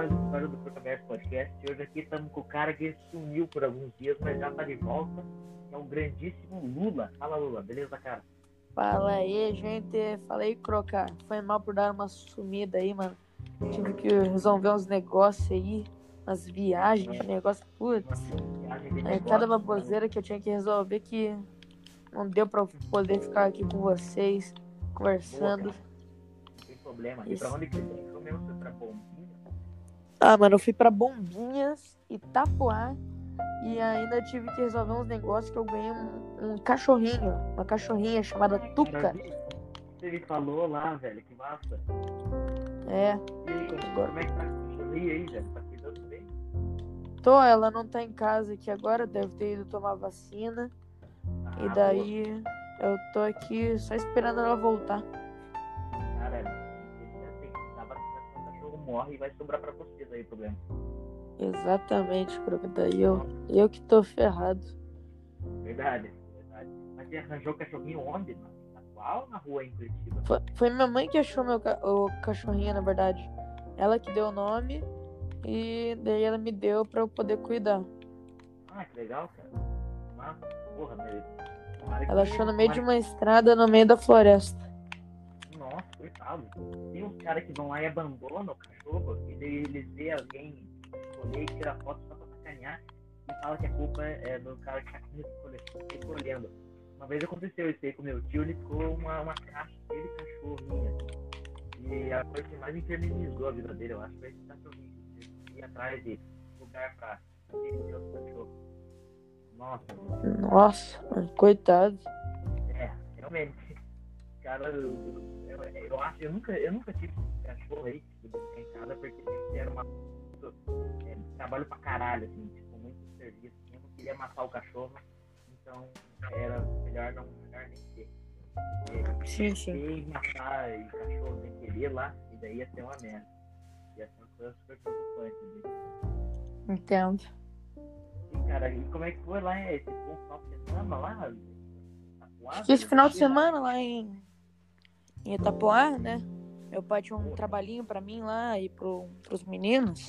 mais uma história do Protaverso Podcast. Hoje aqui estamos com o cara que sumiu por alguns dias, mas já tá de volta. É o grandíssimo Lula. Fala, Lula. Beleza, cara? Fala aí, gente. Falei, Crocar. Foi mal por dar uma sumida aí, mano. Tive que resolver uns negócios aí, umas viagens, negócio. Putz. É cada baboseira que eu tinha que resolver que não deu pra poder ficar aqui com vocês, conversando. Boa, tem problema. E pra onde que você foi mesmo? Foi pra Bombinhas? Ah, mano, eu fui pra Bombinhas, Itapuá. E ainda tive que resolver uns negócios que eu ganhei um, um cachorrinho, uma cachorrinha chamada Tuca. Você me falou lá, velho, que massa. É. E aí, como, como é que tá a cachorrinha aí, velho? Tá cuidando bem? Tô, ela não tá em casa aqui agora, deve ter ido tomar vacina. Ah, e daí eu tô aqui só esperando ela voltar. Morre e vai sobrar pra vocês aí o problema. Exatamente, Croca. Daí eu, eu que tô ferrado. Verdade, verdade. Mas você arranjou o cachorrinho onde? Na Itapuá ou na rua em Curitiba? Foi, foi minha mãe que achou meu ca- o cachorrinho, na verdade. Ela que deu o nome e daí ela me deu pra eu poder cuidar. Ah, que legal, cara. Massa. Porra, meu. Ela achou no meio de uma estrada no meio da floresta. Coitado. Tem uns caras que vão lá e abandonam o cachorro e daí eles vê alguém escolher e tira foto só pra sacanear e fala que a culpa é do cara que tá recolhendo. Uma vez aconteceu isso aí com meu tio, ele ficou uma, uma caixa dele cachorrinha. E a coisa que mais infernizou a vida dele, eu acho, foi esse cachorrinho. Ele atrás de lugar pra ter os cachorros. Nossa, Nossa, coitado. é, realmente. Cara, eu, eu, eu acho, eu nunca, eu nunca tive cachorro aí, tipo, em casa, porque era uma é, trabalho pra caralho, assim, tipo, muito serviço. assim, Eu não queria matar o cachorro, então era melhor não melhor nem ter. Porque Sim, sim. e matar o cachorro sem querer lá, e daí ia ser uma merda. Ia ser uma coisa super preocupante. Né? Entendo. E, cara, e como é que foi lá? Esse bom final de semana lá? Fiquei esse final de semana lá em, em Itapuá, né? Meu pai tinha um trabalhinho pra mim lá e pro, pros meninos.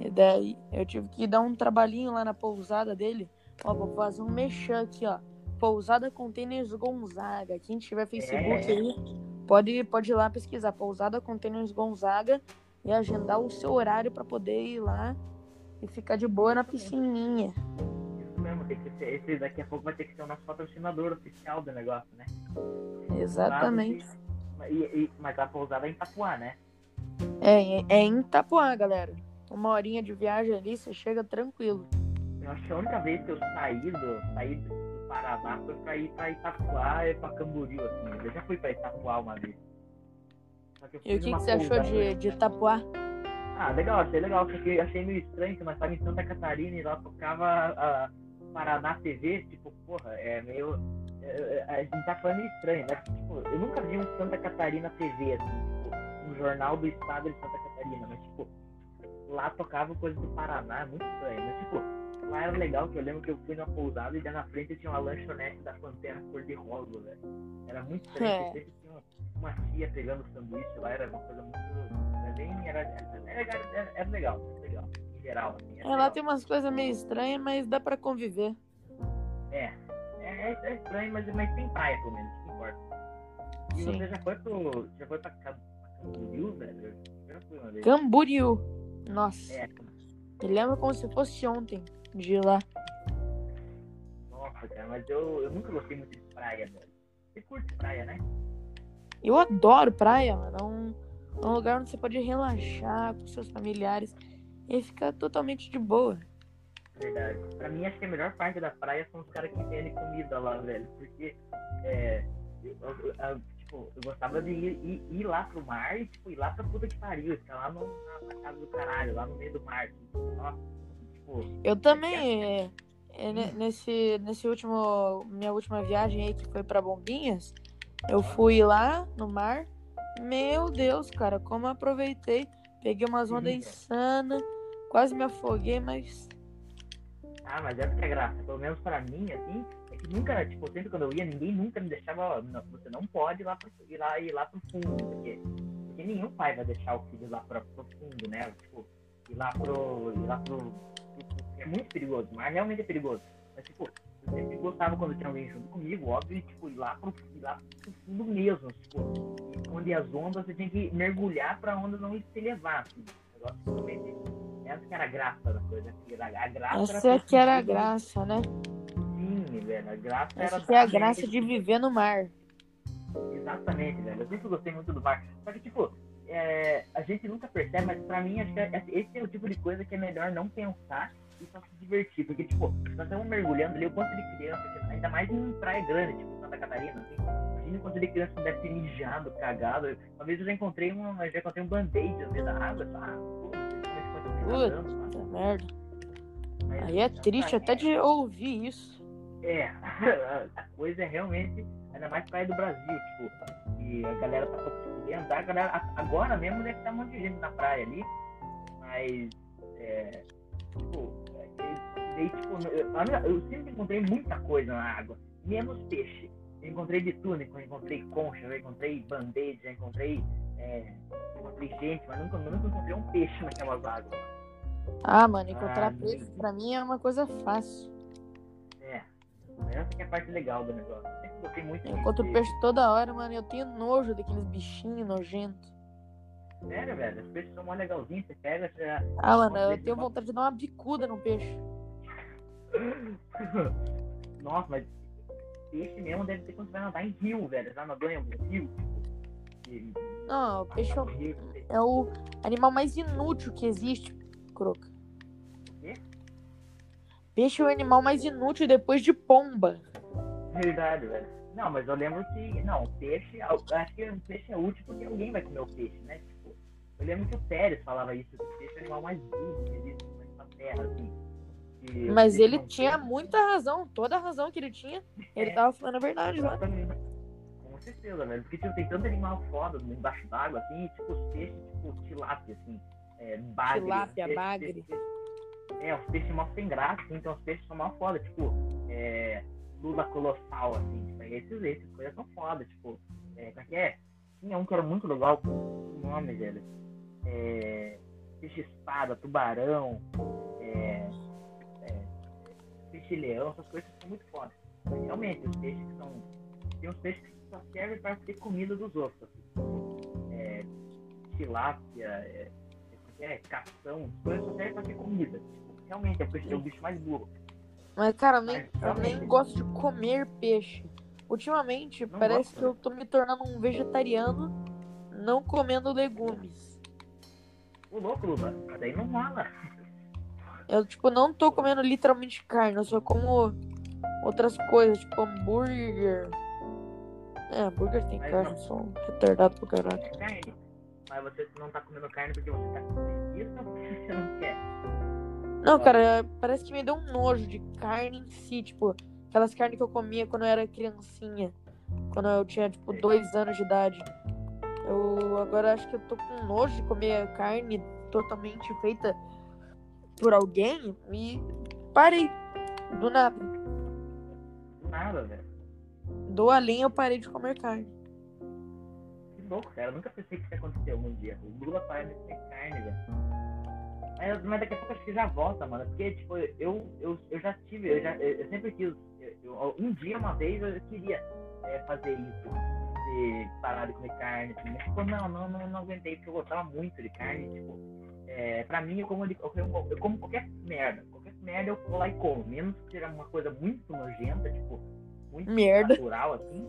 E daí eu tive que dar um trabalhinho lá na pousada dele. Ó, vou fazer um mexão aqui, ó. Pousada Containers Gonzaga. Quem tiver Facebook É. aí, pode, pode ir lá pesquisar. Pousada Containers Gonzaga e agendar o seu horário pra poder ir lá e ficar de boa na piscininha. Tem que ser, esse daqui a pouco vai ter que ser o nosso patrocinador oficial do negócio, né? Exatamente. E, e- mas a pousada é em Itapuá, né? É, é, em Itapuá, galera. Uma horinha de viagem ali, você chega tranquilo. Eu acho que a única vez que eu saí do, saí do Paraná foi pra ir pra Itapuá e pra Camboriú, assim. Eu já fui pra Itapuá uma vez. E o que, que você achou de, de Itapuá? Ah, legal, achei legal, só que achei meio estranho nós estávamos em Santa Catarina e lá tocava a Paraná TV, tipo, porra, é meio. é, é, a gente tá falando meio estranho, né? Tipo, eu nunca vi um Santa Catarina TV, assim, tipo, um jornal do estado de Santa Catarina, mas tipo, lá tocava coisa do Paraná, muito estranho, mas tipo, lá era legal, que eu lembro que eu fui numa pousada e já na frente tinha uma lanchonete da Pantera cor-de-rosa, velho. Era muito estranho, É. sempre tinha uma, uma tia pegando sanduíche lá, era uma coisa muito. Era bem. Era, era, era, era, legal, era legal, geral. Assim, É, lá tem umas coisas meio estranhas, mas dá pra conviver. É, é, é estranho, mas, mas tem praia, pelo menos, que importa. E Sim. você já foi pro. Já foi pra Ca- pra Camboriú, velho? Eu já fui uma vez. Camboriú. Nossa, É, me lembra como se fosse ontem de ir lá. nossa, cara, mas eu, eu nunca gostei muito de praia, velho. Você curte praia, né? Eu adoro praia, mano. É um, é um lugar onde você pode relaxar com seus familiares e ficar totalmente de boa. Verdade. Pra mim, acho que a melhor parte da praia são os caras que vendem comida lá, velho. Porque, é, eu, eu- eu- tipo, eu gostava de ir, ir, ir lá pro mar e, tipo, ir lá pra puta que pariu. Ficar lá no, na, casa do caralho, lá no meio do mar. Nossa, tipo, Eu também, é, é, ne- nesse, nesse último, minha última viagem aí, que foi pra Bombinhas, eu fui lá no mar. Meu Deus, cara, como eu aproveitei. Peguei umas ondas cara. insanas, quase me afoguei, mas ah, mas essa que é graça. Pelo menos pra mim, assim, é que nunca, tipo, sempre quando eu ia, ninguém nunca me deixava, ó, não, você não pode ir lá, pro, ir lá, ir lá pro fundo, porque porque nenhum pai vai deixar o filho lá pra, pro fundo, né? Tipo, ir lá pro. ir lá pro. É muito perigoso, mas realmente é perigoso. Mas, tipo, eu sempre gostava quando tinha alguém junto comigo, óbvio, e, tipo, ir lá pro, ir lá pro fundo mesmo, tipo, onde as ondas você tem que mergulhar pra onda não se levar, assim. O negócio realmente. Essa que era a graça da coisa. A graça Essa é que era a graça, né? Sim, velho. A graça Essa era. que é a graça de viver no mar. Exatamente, velho. Eu sempre gostei muito do mar. Só que, tipo, é, a gente nunca percebe, mas pra mim, acho que é- esse é o tipo de coisa que é melhor não pensar e só se divertir. Porque, tipo, nós estamos mergulhando ali o quanto de criança, que- ainda mais em praia grande, tipo Santa Catarina, assim. Imagina o quanto de criança deve ter mijado, cagado. Uma vez eu já encontrei um, já encontrei um band-aid no meio da água. eu Puta merda. Mas, Aí é triste até de ouvir isso. É, a coisa é realmente, ainda mais praia do Brasil, tipo, e a galera tá tá? A galera, agora mesmo deve estar um monte de gente na praia ali, mas, é, tipo, é, daí, tipo, eu sempre encontrei muita coisa na água, menos peixe. Eu encontrei de tudo, eu encontrei concha, eu encontrei band-aid, eu encontrei, é, encontrei gente, mas nunca, nunca encontrei um peixe naquelas águas. Ah, mano, encontrar Ah, peixe pra mim é uma coisa fácil. É, essa que é a parte legal do negócio. Eu sempre gostei muito Eu encontro peixe. peixe toda hora, mano. Eu tenho nojo daqueles bichinhos nojentos. Sério, velho, os peixes são mó legalzinhos, você pega, você... Ah, mano, eu tenho vontade de dar uma bicuda no peixe. Nossa, mas peixe mesmo deve ter quando você vai nadar em rio, velho. Já nadou em rio? E- Não, o peixe é no o, é o animal mais inútil que existe, Croca. quê? Peixe é o animal mais inútil depois de pomba. Verdade, velho. Não, mas eu lembro que. Não, peixe. Acho que o peixe é útil porque alguém vai comer o peixe, né? Tipo, eu lembro que o Pérez falava isso, que o peixe é o animal mais burro que existe na terra, assim. Mas peixe ele tinha tem- muita razão, toda a razão que ele tinha. Ele É. tava falando a verdade lá. Com certeza, velho. Porque tipo, tem tanto animal foda embaixo d'água, assim, e, tipo, os peixes, tipo, tilápia, assim. É, bagre. Tilápia, peixe- bagre. peixe- É, os peixes mal sem graça, assim, então os peixes são mal foda, tipo, é, lula colossal, assim, tipo, esses, esses coisas são foda, tipo, é, como é que é? Tinha um que era muito legal, o nome, velho. É, peixe espada, tubarão, é, é, peixe leão, essas coisas são muito foda. Mas realmente, os peixes que são. Tem uns peixes que só servem para ser comida dos outros. Assim. É, tilápia, é, é, cação, as coisas só servem para ser comida. Realmente, é o peixe é o bicho mais burro. Mas, cara, eu nem, Mas, eu nem gosto de comer peixe. Ultimamente, Não parece gosta? que eu tô me tornando um vegetariano não comendo legumes. O louco, Luba, daí não rola. Eu, tipo, não tô comendo literalmente carne, eu só como outras coisas, tipo hambúrguer. É, hambúrguer tem Mas carne, não- sou um retardado pro caralho. É carne. Mas você não tá comendo carne porque você tá com preguiça ou porque você não quer? Não, cara, parece que me deu um nojo de carne em si, tipo, aquelas carnes que eu comia quando eu era criancinha, quando eu tinha, tipo, dois anos de idade. Eu agora acho que eu tô com nojo de comer carne totalmente feita por alguém e parei. Do nada. Do nada, velho. Do além eu parei de comer carne. Louco, cara. Eu nunca pensei que isso ia acontecer algum dia. O Lula parece ter carne, velho. Mas, daqui a pouco acho que já volta, mano. Porque, tipo, eu, eu, eu já tive, eu, já, eu, sempre quis. eu- eu- um dia, uma vez, eu queria é, fazer isso. De parar de comer carne. Assim. Mas, tipo, não, não, não, não aguentei, porque eu gostava muito de carne. Tipo, é, pra mim, eu como, de- eu, como, eu como qualquer merda. Qualquer merda eu vou lá e como. Menos que seja uma coisa muito nojenta, tipo, muito Merda. natural, assim.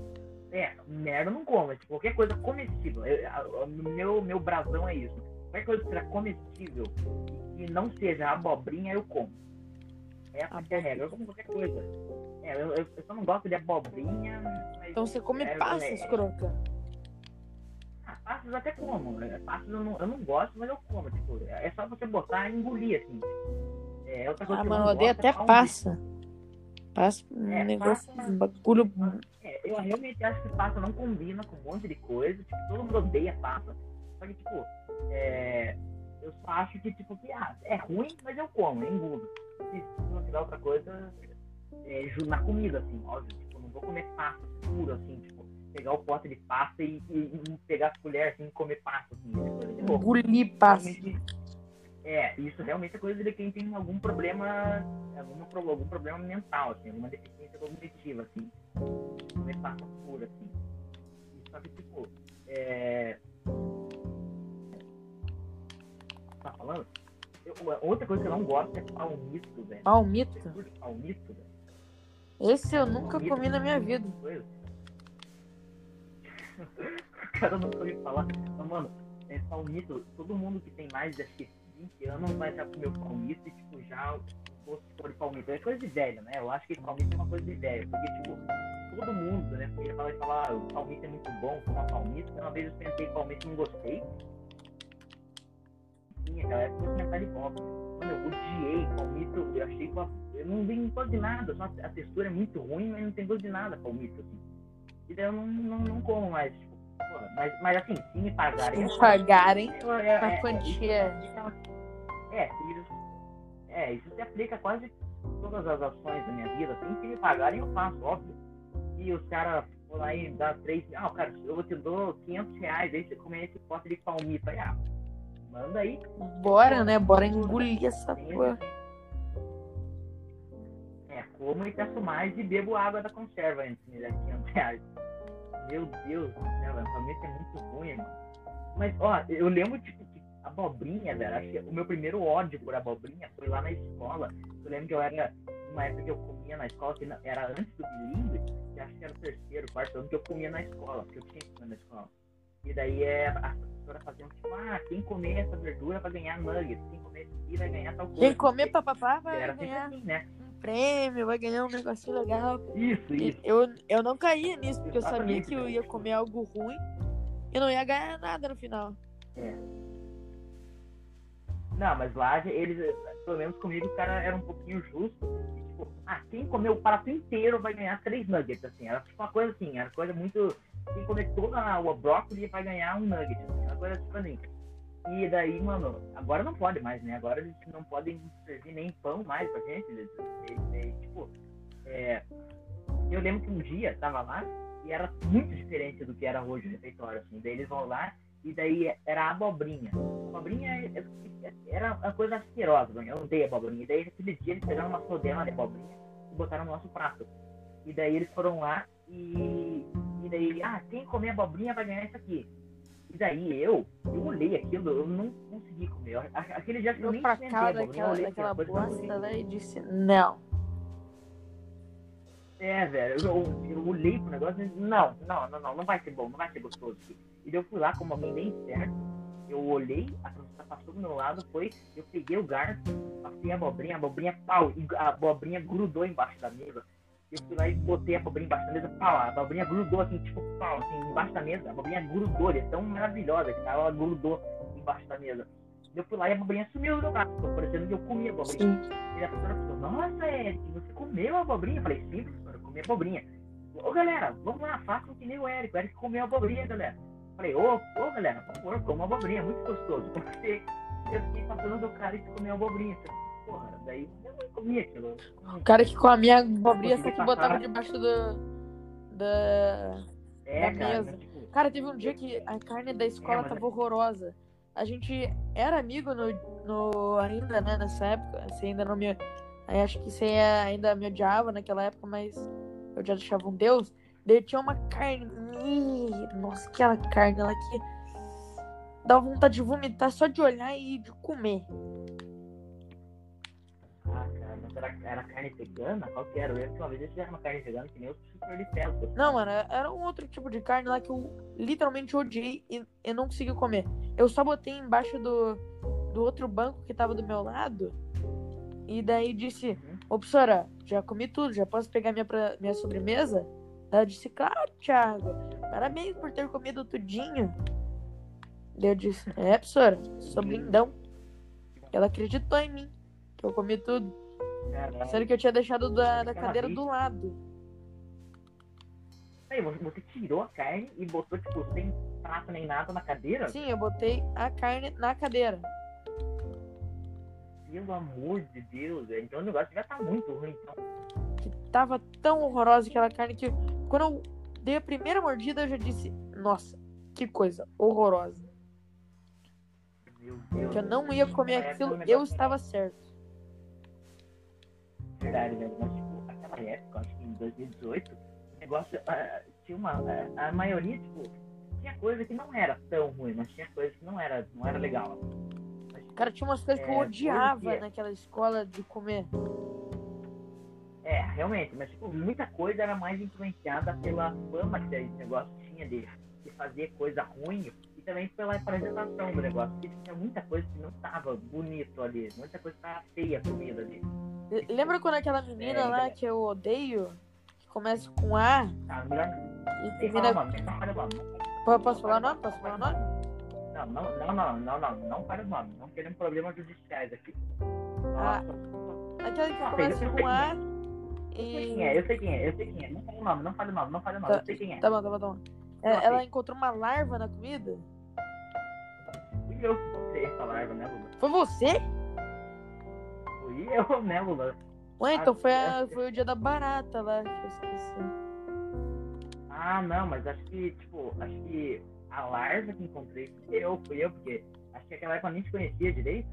É, merda não como, tipo, qualquer coisa comestível. Eu- a- a- meu, meu brasão é isso. Qualquer coisa que seja comestível e não seja abobrinha, eu como. Essa que é a regra, eu como qualquer coisa. É, eu, eu, eu só não gosto de abobrinha, mas. Então você come é, passas, é, croca. ah, Passas até como. né? Passas eu não, eu não gosto, mas eu como. Tipo, é só você botar e engolir, assim. É outra coisa Ah, que mano, eu odeio é até pão de- passa. Passa um É, negócio, passa- um bagulho. É, eu realmente acho que passa não combina com um monte de coisa. Tipo, todo mundo odeia passa. Só que, tipo, é, eu só acho que, tipo, que, ah, é ruim, mas eu como, eu engulo. Se, se não tiver outra coisa, é, na comida, assim, óbvio. Tipo, não vou comer passa puro, assim, tipo. pegar o pote de pasta e, e, e pegar as colheres assim, e comer pasta. Assim. É. Engolir pasta. Realmente- É, isso realmente é coisa de quem tem algum problema, algum, algum problema mental, assim, alguma deficiência cognitiva, assim. Comer pasta pura, assim. E Só que, tipo, é... Tá falando? Eu- outra coisa que eu não gosto é palmito, velho. Palmito. Palmito, velho? Esse eu nunca Palmito comi na é minha vida. coisa. o cara nunca ouviu falar. Mas, mano, é palmito, todo mundo que tem mais de acho que 20 anos vai já comer o palmito e, tipo, já o gosto de palmito. É coisa de velho, né? Eu acho que palmito é uma coisa de velho. Porque, tipo, todo mundo, né? Porque fala, fala, ah, o palmito é muito bom, toma palmito. Uma vez eu tentei palmito e não gostei. Sim, aquela época eu tinha pobre. Mano, eu odiei palmito. Eu achei que eu não tem gosto de nada. Só a textura é muito ruim, mas não tem gosto de nada palmito, assim. E daí eu não, não, não como mais, tipo, mas, mas assim, se me pagarem. Se eu- pagarem eu- é, a é, quantia. É, isso, é, isso se aplica a quase todas as ações da minha vida. Assim, se me pagarem, eu faço, óbvio. E os caras vão lá e dá três. Ah, cara, eu te dou 500 reais, aí você come esse pote de palmito. Aí, ah, manda aí. Bora, né? Bora engolir essa Tem porra. É, como e peço mais e bebo água da conserva antes de me dar 500 reais. Meu Deus do céu, velho, palmito é muito ruim, mano. Mas, ó, eu lembro, tipo, que abobrinha, velho, acho que o meu primeiro ódio por abobrinha foi lá na escola. Eu lembro que eu era, uma época que eu comia na escola, que não- era antes do bilíngue, que acho que era o terceiro, quarto ano, que eu comia na escola, porque eu tinha que comer na escola. E daí é, a professora fazia um tipo, ah, quem comer essa verdura vai ganhar nuggets, quem comer isso aqui vai ganhar tal coisa. Quem comer papapá vai Era ganhar assim, né? um prêmio, vai ganhar um negocinho legal. Isso, E isso. eu, eu não caía nisso, porque eu sabia Exatamente, que eu ia comer algo ruim e não ia ganhar nada no final. Não, mas lá eles, pelo menos comigo, os caras eram um pouquinho justos. E, tipo, ah, quem comer o prato inteiro vai ganhar três nuggets, assim. Era tipo uma coisa assim, era coisa muito. Quem comer toda o brócolis vai ganhar um nugget, assim. Uma coisa tipo assim. E daí, mano, agora não pode mais, né? Agora eles não podem servir nem pão mais pra gente. Eles, eles- eles, tipo, é, eu lembro que um dia tava lá e era muito diferente do que era hoje o refeitório, assim. Daí eles vão lá e daí era abobrinha. Abobrinha era uma coisa asquerosa, eu odeio abobrinha. E daí aquele dia eles pegaram uma rodela de abobrinha e botaram no nosso prato. E daí eles foram lá e, e daí, ah, quem comer abobrinha vai ganhar isso aqui. E daí eu, eu olhei aquilo, eu não consegui comer. Aquele dia que eu Eu nem pra cá daquela, olhei daquela não bosta, né? E disse, não. É, velho, eu, eu olhei pro negócio e disse, não, não, não, não, não vai ser bom, não vai ser gostoso. E eu fui lá, como alguém bem certo, eu olhei, a professora passou do meu lado, foi, eu peguei o garfo, passei a abobrinha, a abobrinha, pau, e a abobrinha grudou embaixo da mesa. Eu fui lá e botei a abobrinha embaixo da mesa, pau, a abobrinha grudou assim, tipo, pau, assim, embaixo da mesa, a abobrinha grudou, ela é tão maravilhosa que ela grudou embaixo da mesa. Eu fui lá e a abobrinha sumiu do meu ficou parecendo que eu comi a abobrinha. Sim. E a professora falou, nossa, Eric, você comeu a abobrinha? Eu falei, sim, professora, eu comi a abobrinha. Ô, galera, vamos lá, façam que nem o Eric. O Eric comeu a abobrinha, galera. Falei, ô, ô, galera, por favor, coma a abobrinha, é muito gostoso. Comecei, eu fiquei passando do cara que comeu abobrinha. Porra, daí eu não comi aquilo. O cara que comia abobrinha só Consegui que botava debaixo do. Da. É, Da cara, mesa. tipo, Cara, teve um dia que a carne da escola É, mas- tava horrorosa. A gente era amigo no, no ainda, né, nessa época. Você ainda não me. aí Acho que você ainda me odiava naquela época, mas eu já deixava um Deus. Daí tinha uma carne. Ih, Nossa, aquela carne lá que dá vontade de vomitar só de olhar e de comer. ah, cara, mas era, era carne vegana? Qual que era? Eu lembro que uma vez eles fizeram uma carne vegana que nem os super de ferro. Não, mano, era um outro tipo de carne lá que eu literalmente odiei e eu não consegui comer. Eu só botei embaixo do, do outro banco que tava do meu lado. E daí disse, Uhum. ô professora, já comi tudo, já posso pegar minha, pra- minha sobremesa? Eu disse, claro, Thiago, parabéns por ter comido tudinho. Eu disse, é, professora, sou blindão. Ela acreditou em mim, que eu comi tudo. Sendo que eu tinha deixado da, da Aquela cadeira do lado. Aí, você tirou a carne e botou, tipo, sem prato nem nada na cadeira? Sim, eu botei a carne na cadeira. Pelo amor de Deus. Então o negócio já tá muito ruim. Então. que tava tão horrorosa aquela carne que quando eu Dei a primeira mordida, eu já disse, nossa, que coisa horrorosa. Meu Deus. Que eu não ia comer É, aquilo, um eu estava certo. Verdade, velho. Mas, tipo, aquela época, acho que em 2018, o negócio ah, tinha uma. ah, a maioria, tipo, tinha coisa que não era tão ruim, mas tinha coisa que não era, não era legal. Mas, Cara, tinha umas coisas que eu É, odiava naquela escola de comer. É, realmente, mas tipo, muita coisa era mais influenciada pela fama que esse negócio tinha de, de fazer coisa ruim e também pela apresentação do negócio. Porque tinha muita coisa que não tava bonito ali, muita coisa que tava feia a comida ali. Lembra quando aquela menina É, lá então. que eu odeio, que começa com A Tá, e termina. Posso falar o nome? Posso falar o nome? Não, não, não, não, não, não, não fale o nome. Não queremos problemas judiciais aqui. Ah, Aquela que Ah, começa com A sei quem é, eu sei quem é, eu sei quem é. Não fale o nome, não fale o nome, não fale o nome, eu sei quem é. Tá bom, tá bom, tá bom. É. Ela encontrou uma larva na comida? Fui eu que comprei essa larva, né, Lula? Foi você? Fui eu, né, Lula? Ué, então foi, a- foi o dia da barata lá que eu esqueci. Ah, não, mas acho que, tipo, acho que a larva que encontrei fui eu, fui eu, porque acho que aquela época nem te conhecia direito.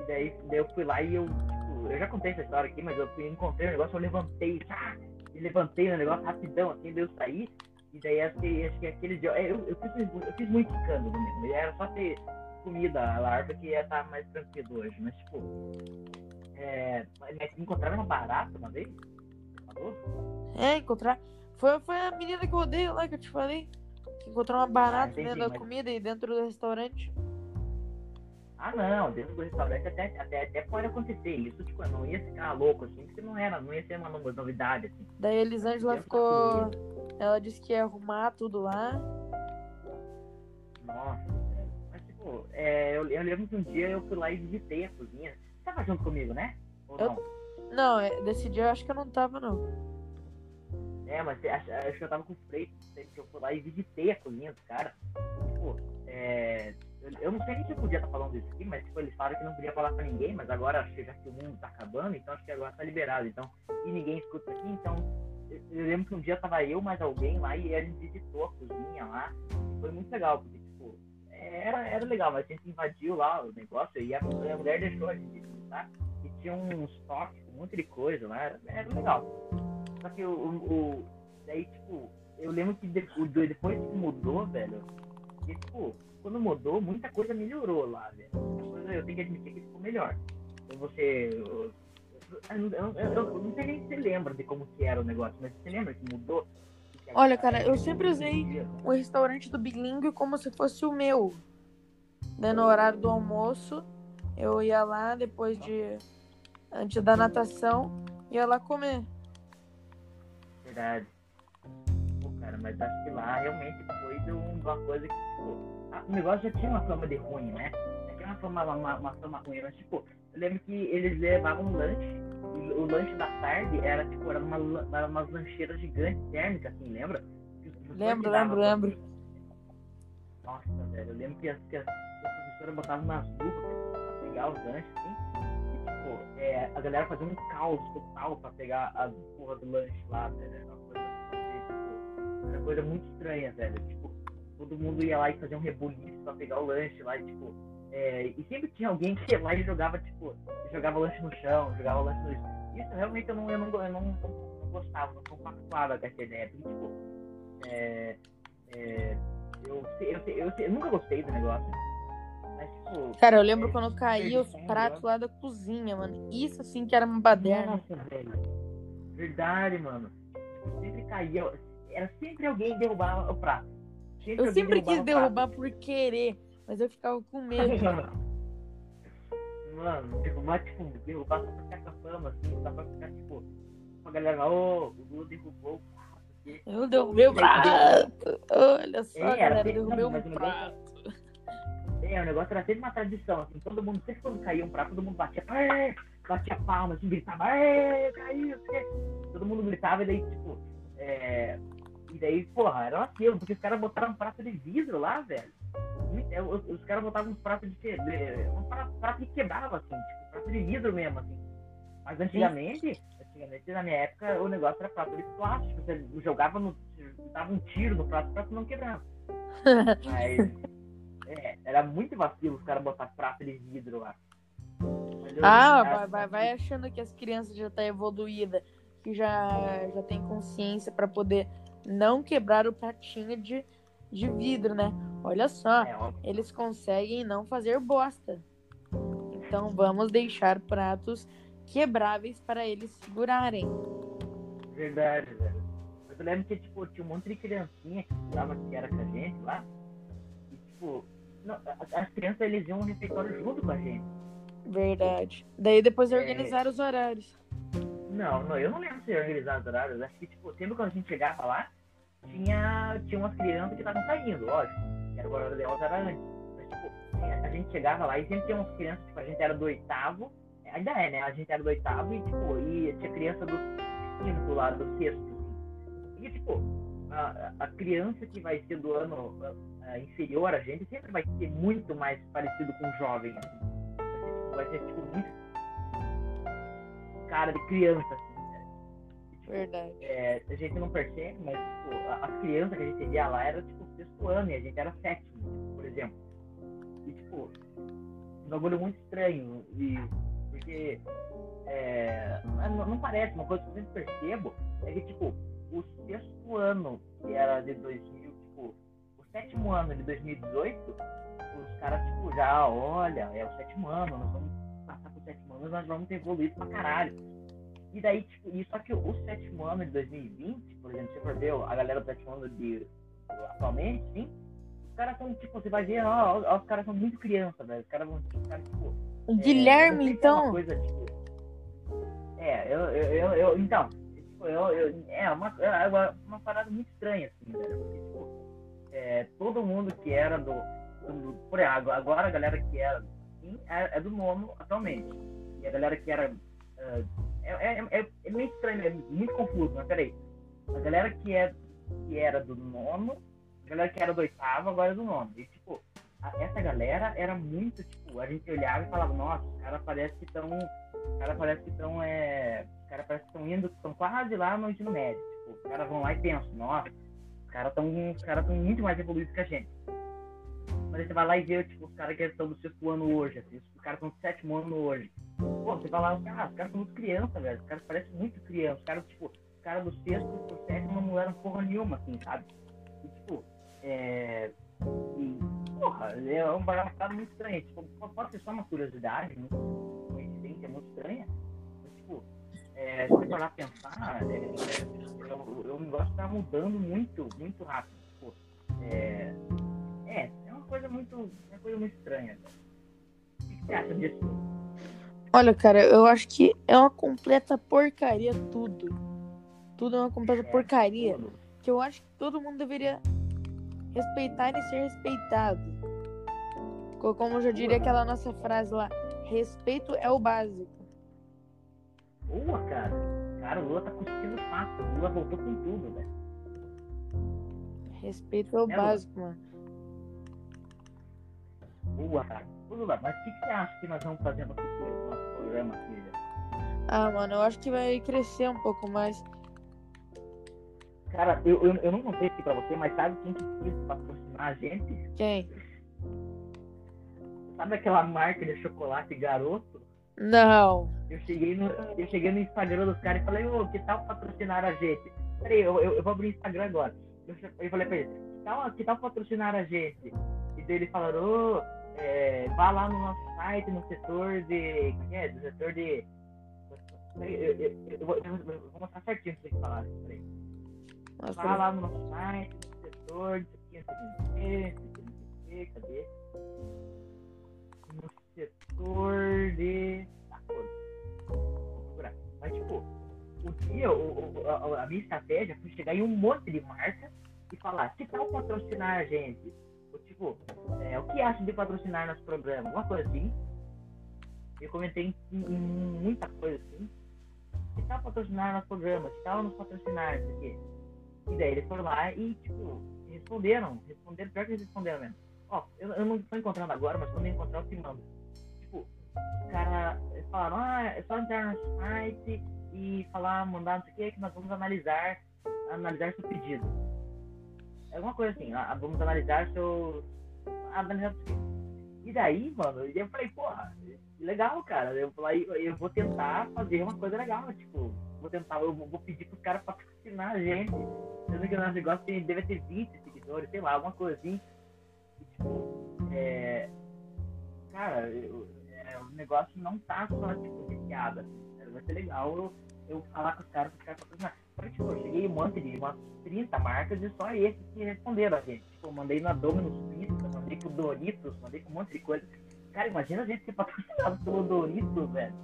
E daí, daí eu fui lá e eu, tipo, eu já contei essa história aqui, mas eu encontrei o negócio, eu levantei, ah, levantei o negócio rapidão, assim, daí eu saí. E daí acho que, acho que aquele dia, é, eu, eu, fiz, eu fiz muito escândalo mesmo. Era só ter comida a larva que ia estar mais tranquilo hoje. Mas, tipo, é, mas encontraram uma barata uma vez? Falou? É, encontrar. Foi, foi a menina que eu odeio lá que eu te falei. Que encontrou uma barata entendi, dentro da mas- comida e dentro do restaurante. Ah, não, dentro do restaurante até, até, até pode acontecer isso, tipo, não ia ficar louco, assim, porque não era, não ia ser uma no- novidade, assim. Daí a Elisângela ficou. Ela disse que ia arrumar tudo lá. Nossa, mas tipo, é, eu, eu lembro que um dia eu fui lá e visitei a cozinha. Você tava junto comigo, né? Ou Eu- não? Não, é, desse dia eu acho que eu não tava, não. É, mas acha- acho que eu tava com o Freito, que eu fui lá e visitei a cozinha dos caras. Tipo, é, eu, não sei nem se eu podia estar falando isso aqui, mas tipo, eles falaram que não podia falar pra ninguém, mas agora acho que já que o mundo tá acabando, então acho que agora tá liberado. Então, e ninguém escuta aqui, então eu, lembro que um dia tava eu mais alguém lá e a gente visitou a cozinha lá. E foi muito legal, porque tipo, era, era legal, mas a gente invadiu lá o negócio e a, a mulher deixou a gente visitar e tinha uns toques, um monte de coisa lá, era, era legal. Só que o, o, o- daí, tipo, eu lembro que de- o- depois que mudou, velho, que, tipo, quando mudou, muita coisa melhorou lá, velho. Coisa, eu tenho que admitir que ficou melhor. Então você. Eu, eu, eu- eu- não sei nem se você lembra de como que era o negócio, mas você lembra que mudou? Que Olha, cara, eu sempre usei o restaurante do Bilingue como se fosse o meu. Daí no horário do almoço, eu ia lá depois de. Antes da natação, ia lá comer. Verdade. Mas acho que lá realmente foi de uma coisa que, tipo, a- o negócio já tinha uma fama de ruim, né? Já tinha uma fama, uma, uma fama ruim, mas, tipo, eu lembro que eles levavam lanche, e o lanche da tarde era, tipo, era uma, era umas lancheiras gigantes térmicas, assim, lembra? Lembro, lembro, lembro. Nossa, velho, eu lembro que as, que as, que as professoras botavam nas lupas pra pegar os lanches, assim, e, tipo, é, a galera fazia um caos total pra pegar as porra do lanche lá, velho, era coisa, muito estranha, velho, tipo, todo mundo ia lá e fazia um rebuliço pra pegar o lanche lá, e, tipo, é, e sempre tinha alguém que ia lá e jogava, tipo, jogava lanche no chão, jogava lanche no chão. Isso realmente eu não, eu não, eu não, não gostava, não compactuava com essa ideia, porque, tipo, é, é, eu, eu, eu, eu nunca gostei do negócio, mas, tipo, Cara, eu lembro É, quando caía os pratos lá da cozinha, mano. Isso sim que era uma baderna. Nossa, velho. Verdade, mano. Sempre caía. Era sempre alguém derrubava o prato. Eu alguém sempre quis derrubar por querer, mas eu ficava com medo. Mano, derrubar, tipo, derrubar só pra ficar com a fama, assim, só pra ficar, tipo, pra galera, ô, o Lula derrubou o prato. Eu derrubei o prato. Olha só, É, era galera, derrubei um prato. É, o negócio era sempre uma tradição, assim, todo mundo, sempre quando caía um prato, todo mundo batia, "Aê!" batia palma, assim, gritava, "Aê, caiu, não sei o quê." todo mundo gritava, e daí, tipo, é... e daí, porra, era um apelo, porque os caras botaram um prato de vidro lá, velho. É, Os, os caras botavam uns pratos de, que- um prato, prato que quebrava, assim, tipo, prato de vidro mesmo, assim. Mas antigamente, Antigamente, na minha época, o negócio era prato de plástico. Você jogava no. dava um tiro no prato, o prato não quebrava. Mas. É, era muito vacilo os caras botar prato de vidro lá. ah, vai, vai, vai, achando que as crianças já tá evoluída, que já, já tem consciência para poder não quebrar o pratinho de, de vidro, né? Olha só, é, eles conseguem não fazer bosta. Então vamos deixar pratos quebráveis para eles segurarem. Verdade, velho. Eu lembro que tipo, tinha um monte de criancinha que estudava que era com a gente lá. E tipo, não, as crianças eles iam no refeitório junto com a gente. Verdade. Daí depois é... organizaram os horários. Não, não, eu não lembro se organizar os horários. Acho que, tipo, sempre quando a gente chegava lá, tinha, tinha umas crianças que estavam saindo, lógico. Era o horário delas era antes. Mas, tipo, a gente chegava lá e sempre tinha umas crianças, tipo, a gente era do oitavo, ainda é, né? A gente era do oitavo e, tipo, e tinha criança do quinto lá, do sexto. Assim. E, tipo, a, a criança que vai ser do ano uh, inferior a gente sempre vai ser muito mais parecido com o jovem. Assim. Vai ser, tipo, muito cara de criança, assim. Né? Tipo, Verdade. É, a gente não percebe, mas, tipo, as crianças que a gente via lá era, tipo, sexto ano e a gente era sétimo, por exemplo. E, tipo, um bagulho muito estranho. E, porque é, não, não, parece, uma coisa que eu sempre percebo é que, tipo, o sexto ano, que era de 2000, tipo, o sétimo ano de 2018, os caras, tipo, já, olha, é o sétimo ano, nós vamos sétimo ano, nós vamos ter evoluído pra caralho. E daí, tipo, e só que o sétimo ano de 2020, por exemplo, for ver a galera do sétimo ano de atualmente, sim, os caras são, tipo, você vai ver, ó, ó os caras são muito criança, velho. Os caras vão, os caras, tipo. O Guilherme, é, então. É, coisa, tipo, é, eu, eu, eu, eu, então, tipo, eu, eu, é uma, é uma, uma parada muito estranha, assim, velho. Porque, tipo, é, todo mundo que era do, do. Por agora a galera que era é, é, do nono atualmente. E a galera que era. Uh, é, é, é, meio estranho, é muito confuso, mas peraí. A galera que, é, que era do nono, a galera que era do oitavo, agora é do nono. E, tipo, a, essa galera era muito, tipo, a gente olhava e falava, nossa, os caras parece que estão. Os caras parece que estão. É, os caras parece que estão indo, estão quase lá no ensino médio. Tipo, os caras vão lá e pensam, nossa, os caras estão os caras muito mais evoluídos que a gente. Mas aí você vai lá e vê, tipo, os caras que estão do sexto ano hoje, assim, os caras estão do sétimo ano hoje. Pô, você vai lá, ah, os caras são muito criança, velho. Os caras parecem muito criança. Os caras, tipo, os caras do sexto pro sétimo não eram porra nenhuma, assim, sabe? E, tipo, é. E, porra, é um parada muito estranho. Tipo, pode ser só uma curiosidade, uma coincidência muito estranha. Mas, tipo, é, se você for lá pensar, é, é, o, o negócio tá mudando muito, muito rápido. Tipo, é, é, é coisa muito, uma coisa muito estranha. O que você acha disso? Olha, cara, eu acho que é uma completa porcaria tudo. Tudo é uma completa é, porcaria. Tudo. Que eu acho que todo mundo deveria respeitar e ser respeitado. Como já diria aquela nossa frase lá, respeito é o básico. Boa, cara. Cara, o Lula tá cuspindo fácil. O Lula voltou com tudo, velho. Respeito é o é, básico, Lula. mano. Boa, cara. Lula, mas o que, que, você acha que nós vamos fazer no futuro com o nosso programa aqui? Ah, mano, eu acho que vai crescer um pouco mais. Cara, eu, eu, eu não contei aqui pra você, mas sabe quem que quis patrocinar a gente? Quem? Sabe aquela marca de chocolate garoto? Não. Eu cheguei no, eu cheguei no Instagram dos caras e falei, ô, que tal patrocinar a gente? Peraí, eu, eu, eu vou abrir o Instagram agora. Eu, eu falei pra ele, que tal, que tal patrocinar a gente? E daí ele falou, ô, é, vá lá no nosso site, no setor de. Como é? Do setor de. Eu, eu, eu, eu vou, vou, mostrar certinho pra vocês falarem. Peraí. Vá lá no nosso site, no setor de. Cadê? No setor de. Tá, Vou procurar. Mas, tipo, o dia, o, a, a minha estratégia foi chegar em um monte de marcas e falar: que tal patrocinar a gente? Tipo, é, o que acha de patrocinar nosso programa? Uma coisa assim. Eu comentei em, em muita coisa assim. Que tal patrocinar nosso programa? Que tal nos patrocinar? Isso aqui? E daí eles foram lá e, tipo, responderam. Responderam, pior que eles responderam mesmo. Ó, eu, eu não tô encontrando agora, mas quando eu encontrar eu te mando. Tipo, os caras falaram, ah, é só entrar no site e falar, mandar não sei o que, que nós vamos analisar, analisar seu pedido. É alguma coisa assim, vamos analisar seu. Analisar e daí, mano, eu falei, porra, legal, cara. Eu falei, eu vou tentar fazer uma coisa legal, tipo, vou tentar, eu vou pedir pros caras patrocinar a gente. Sendo que o nosso negócio tem, deve ter 20 seguidores, sei lá, alguma coisa assim. E, tipo, é. Cara, eu, é, o negócio não tá só, tipo, piada. Assim, vai ser legal eu, eu falar com os caras, os caras patrocinar. Porque, tipo, eu cheguei um monte de umas 30 marcas e só esses que responderam a gente. Tipo, eu mandei na Dominus Pizza, mandei pro Doritos, mandei com um monte de coisa. Cara, imagina a gente ser patrocinado pelo Doritos, velho.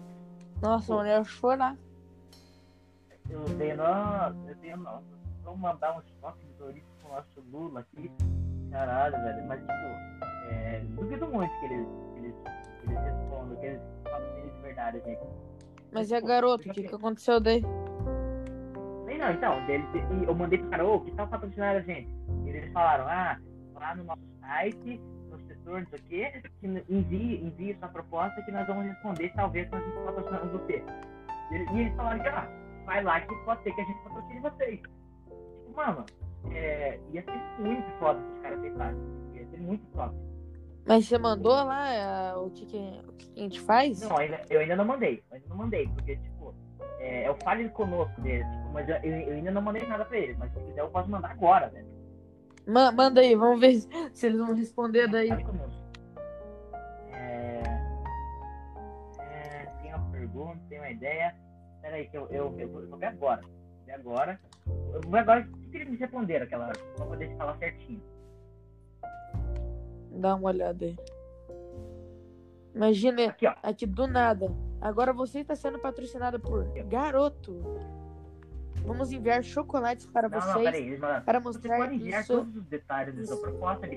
Nossa, mano, eu chorar. Eu tenho, nossa, eu tenho, nossa, vamos mandar um estoque de Doritos pro nosso Lula aqui. Caralho, velho. Mas, tipo, é, duvido muito que eles, que eles, que eles respondam, que eles façam de verdade, gente. Mas e a garota, o que, que aconteceu daí? Não, então, eles, eu mandei pro cara, ô, que tal patrocinar a gente? E eles falaram, ah, lá no nosso site, no setor, não sei o quê, envie, envie sua proposta que nós vamos responder, talvez nós patrocinamos você. E, e eles falaram que, ah, vai lá que pode ser que a gente patrocine vocês. Tipo, mano, é, ia ser muito foda se os caras aceitassem. Ia ser muito top. Mas você mandou lá é, o, que, que, o que a gente faz? Não, ainda, eu ainda não mandei. Eu ainda não mandei, porque, tipo, é, é o fale conosco dele, tipo, mas eu, eu, ainda não mandei nada pra ele, mas se quiser eu posso mandar agora, velho. Ma manda aí, vamos ver se eles vão responder daí. Fale conosco. É, é, tem uma pergunta, tem uma ideia. Peraí, que eu, eu, eu, eu vou ver agora. Vou ver agora. Eu vou ver agora o que eles me responderam aquela hora, pra poder falar certinho. Dá uma olhada aí. Imagina, Aqui, aqui do nada. Agora você está sendo patrocinado por Garoto. Vamos enviar chocolates para Não, não, vocês peraí, eles mandaram. para Você mostrar pode enviar isso. todos os detalhes da sua proposta de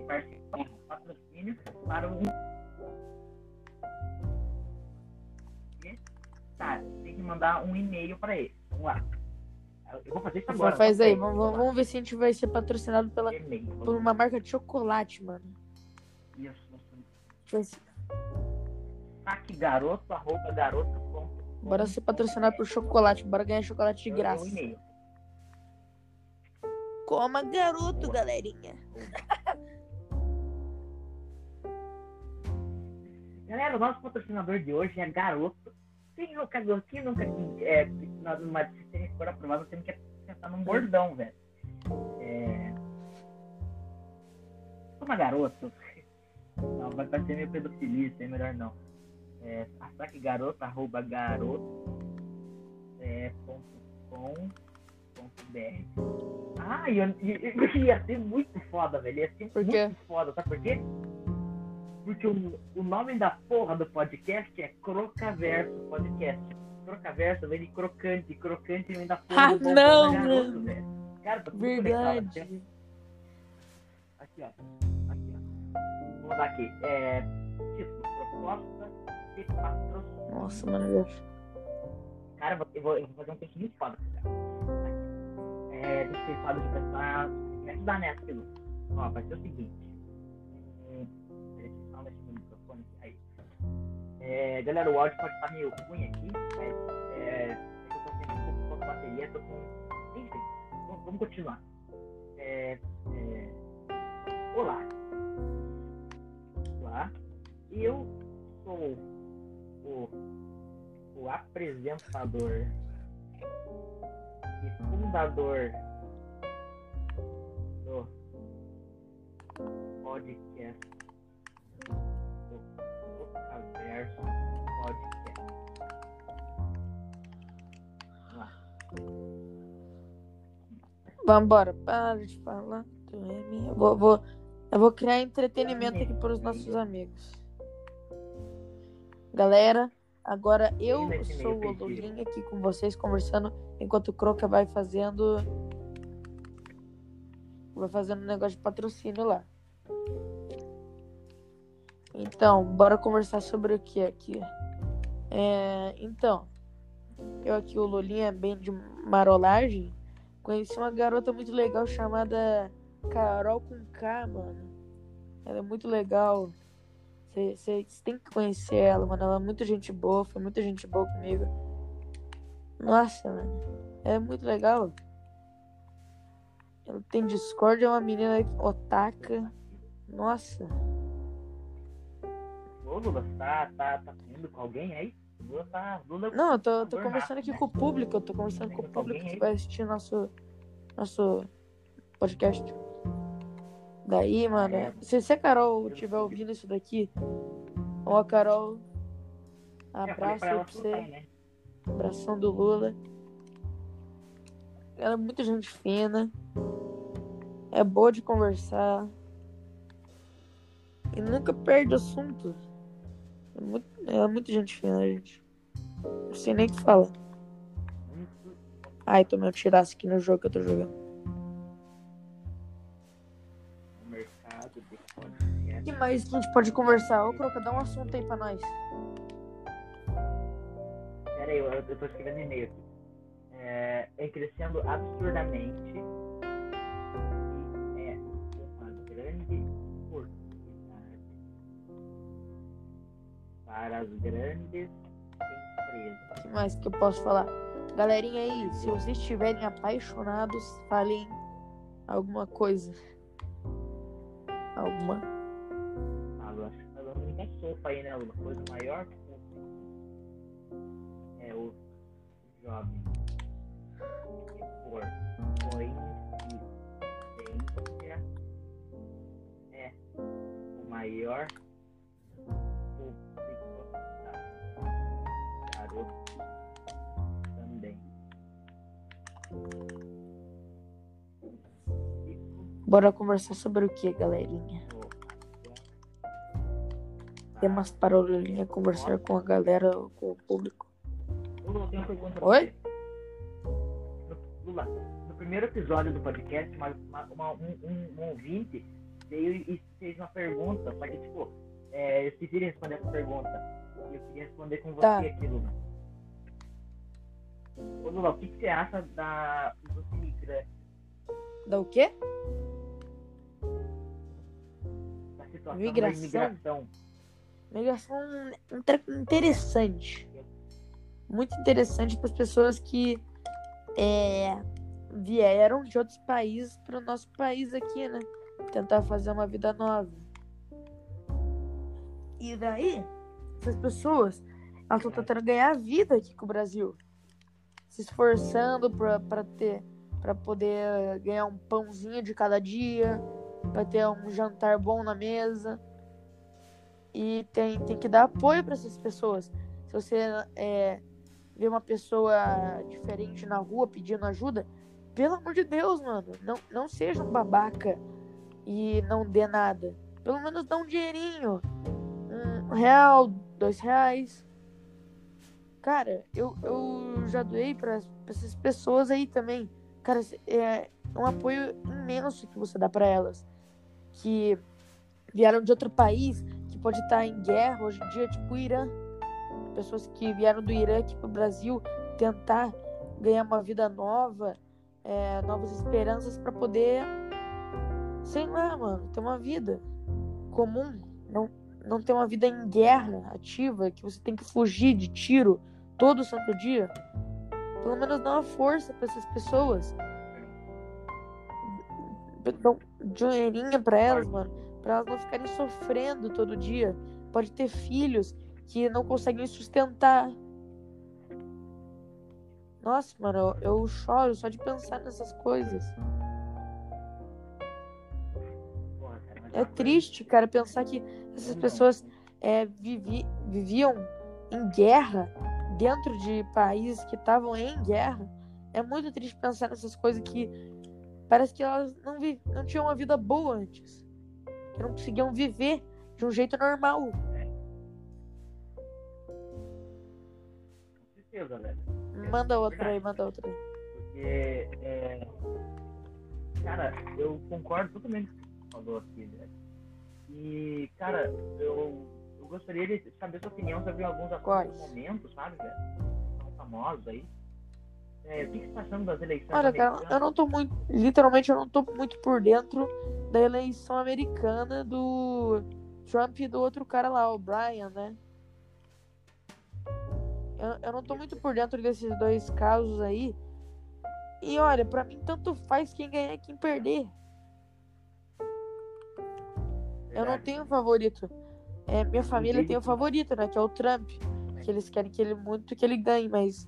patrocínio para um. Tá, tem que mandar um e-mail para ele. Vamos lá. Eu vou fazer isso agora. Faz aí, vamos, vamos- ver se a gente vai ser patrocinado pela, por uma marca de chocolate, mano. Saque garoto, arroba garoto. Bora ser patrocinado por chocolate, bora ganhar chocolate de graça. Coma garoto, galerinha. Galera, o nosso patrocinador de hoje é Garoto. Quem nunca, quem nunca é, numa se for aprovado, temos que pensar num bordão, velho. É... Toma Garoto. Não, vai ser meio pedofilia, isso é melhor não. É, ataque garoto, arroba garoto, é, ponto com, ponto br. Ah, e eu, ia ser muito foda, velho. Ia ser Por muito quê? foda, sabe por quê? Porque o, o nome da porra do podcast é Crocaverso Podcast. Crocaverso vem de crocante, crocante vem da porra Ah, do não, garoto, velho. Cara, tá tudo. Verdade. Aqui, ó. Aqui, ó. Vou mandar aqui. É. Título, proposta de patrocínio. Nossa, mano. Cara, eu vou- eu vou, fazer um texto muito foda, cara. Aqui. É, deixa eu falar de pensar. Me ajudar nessa, Pilu. Ó, vai ser o seguinte. Hum, Deixa eu mexer no microfone aqui. Aí. É, galera, o áudio pode estar meio ruim aqui, mas é, eu tô tendo um pouco de bateria, tô com. Enfim, vamos, vamos continuar. É, é, olá. Olá. Eu sou o o apresentador e fundador do podcast do Bocaverso Podcast. Vamos lá. Vambora, para de falar. Tu é vou, vou- eu vou criar entretenimento aqui para os nossos amigos. Galera, agora eu sou o. Login aqui com vocês, conversando, enquanto o Croca vai fazendo. Vai fazendo um negócio de patrocínio lá. Então, bora conversar sobre o que aqui? É, então, eu aqui, o Lolinha, bem de marolagem, conheci uma garota muito legal chamada Carol com K, mano. Ela é muito legal. Você tem que conhecer ela, mano. Ela é muito gente boa, foi muita gente boa comigo. Nossa, mano. É muito legal. Ela tem Discord, é uma menina otaka. Nossa. Ô, Lula, tá, tá, tá indo com alguém aí? Lula tá. Lula Não, eu tô, tô conversando aqui com o público. Eu tô conversando com o público que vai assistir nosso, nosso podcast. Daí, mano, se, se a Carol estiver ouvindo isso daqui, ó, a Carol, abraço aí pra você. Né? Abração do Lula. Ela é muito gente fina. É boa de conversar. E nunca perde assunto. É muito, é muito gente fina, gente. Não sei nem o que falar. Ai, tomei um tiraço aqui no jogo que eu tô jogando. Que mais a gente pode conversar? Ô, Croca, dá um assunto aí pra nós. Pera aí, eu, eu tô escrevendo e-mail aqui. É, é crescendo absurdamente. E é uma grande oportunidade para as grandes empresas. O que mais que eu posso falar? Galerinha aí, se vocês estiverem apaixonados, falem alguma coisa alguma? Sopa aí, né? Uma coisa maior que é o jovem que for coincidência é o maior público garoto também. Bora conversar sobre o que, galerinha? Temas para o conversar com a galera, com o público. Lula, eu tenho uma pergunta Oi? Lula, no primeiro episódio do podcast, uma, uma, um, um, um, ouvinte veio e fez uma pergunta, só que, tipo, é, eu queria responder essa pergunta. E eu queria responder com você tá. aqui, Lula. Ô, Lula, o que, que você acha da, dos imigrantes? Da o quê? situação migração. imigração. Migração interessante. Muito interessante para as pessoas que é, vieram de outros países para o nosso país aqui, né? Tentar fazer uma vida nova. E daí, essas pessoas, elas estão tentando ganhar vida aqui com o Brasil. Se esforçando para ter para poder ganhar um pãozinho de cada dia, para ter um jantar bom na mesa. E tem, tem que dar apoio para essas pessoas. Se você é, vê uma pessoa diferente na rua pedindo ajuda, pelo amor de Deus, mano, não, não seja um babaca e não dê nada. Pelo menos dá um dinheirinho. Um real, dois reais. Cara, eu, eu já doei para essas pessoas aí também. Cara, é um apoio imenso que você dá para elas que vieram de outro país, pode estar em guerra hoje em dia, tipo o Irã. Pessoas que vieram do Irã aqui para o Brasil tentar ganhar uma vida nova, é, novas esperanças para poder, sei lá, mano, ter uma vida comum, não, não ter uma vida em guerra ativa, que você tem que fugir de tiro todo santo dia. Pelo menos dá uma força para essas pessoas dão dinheirinho pra elas, mano. Pra elas não ficarem sofrendo todo dia. Pode ter filhos que não conseguem sustentar. Nossa, mano, eu, eu choro só de pensar nessas coisas. É triste, cara, pensar que essas pessoas é, vivi, viviam em guerra dentro de países que estavam em guerra. É muito triste pensar nessas coisas que Parece que elas não, vi, não tinham uma vida boa antes. Que não conseguiam viver de um jeito normal. Com certeza, velho. Manda outra aí, manda outra aí. Porque, é... cara, eu concordo totalmente com o que você falou aqui, velho. E, cara, eu, eu gostaria de saber sua opinião sobre alguns assuntos do momento, sabe, velho? São famosos aí. É, o que, você está achando das eleições? Olha, cara, eu não tô muito. Literalmente, eu não tô muito por dentro da eleição americana do Trump e do outro cara lá, o Brian, né? Eu, eu não tô muito por dentro desses dois casos aí. E olha, pra mim tanto faz quem ganhar e quem perder. Eu não tenho um favorito. É, minha família tem o favorito, né? Que é o Trump. Que eles querem que ele muito que ele ganhe, mas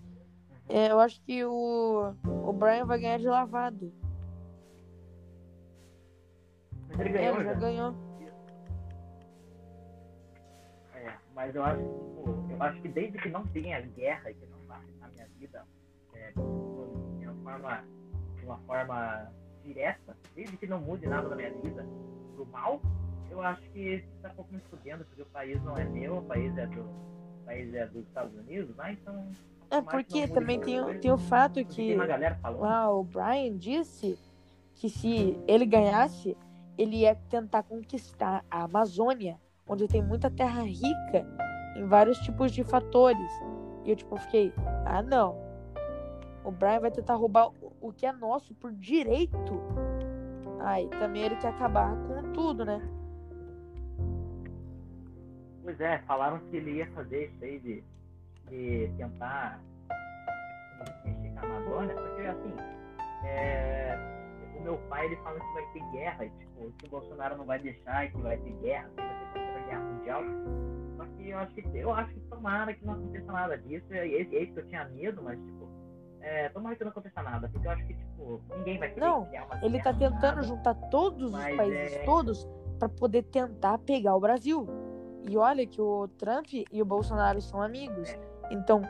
eu acho que o, o Brian vai ganhar de lavado. Mas ele É, ganhou, já já. ganhou. É, mas eu acho, que, eu acho que desde que não tenha guerra e que não vá afetar a minha vida é, de uma forma, de uma forma direta, desde que não mude nada na minha vida pro mal, eu acho que tá pouco me fudendo, porque o país não é meu, o país é do, o país é dos Estados Unidos, né? Então. É porque também tem, o- tem o fato que o Brian disse que se ele ganhasse, ele ia tentar conquistar a Amazônia, onde tem muita terra rica em vários tipos de fatores. E eu tipo fiquei, ah não. O Brian vai tentar roubar o- que é nosso por direito. Aí também ele quer acabar com tudo, né? Pois é, falaram que ele ia fazer isso aí de, de tentar mexer com a Amazônia, porque assim, é, o meu pai ele fala que vai ter guerra, tipo, que o Bolsonaro não vai deixar e que vai ter guerra, que vai ter terceira guerra mundial. Só que eu acho que eu acho que tomara que não aconteça nada disso. É, isso que eu tinha medo, mas tipo, é, tomara que não aconteça nada, porque eu acho que tipo, ninguém vai querer Não, criar uma Ele tá guerra, tentando nada. juntar todos os países, é- todos, para poder tentar pegar o Brasil. E olha que o Trump e o Bolsonaro são amigos. É. Então,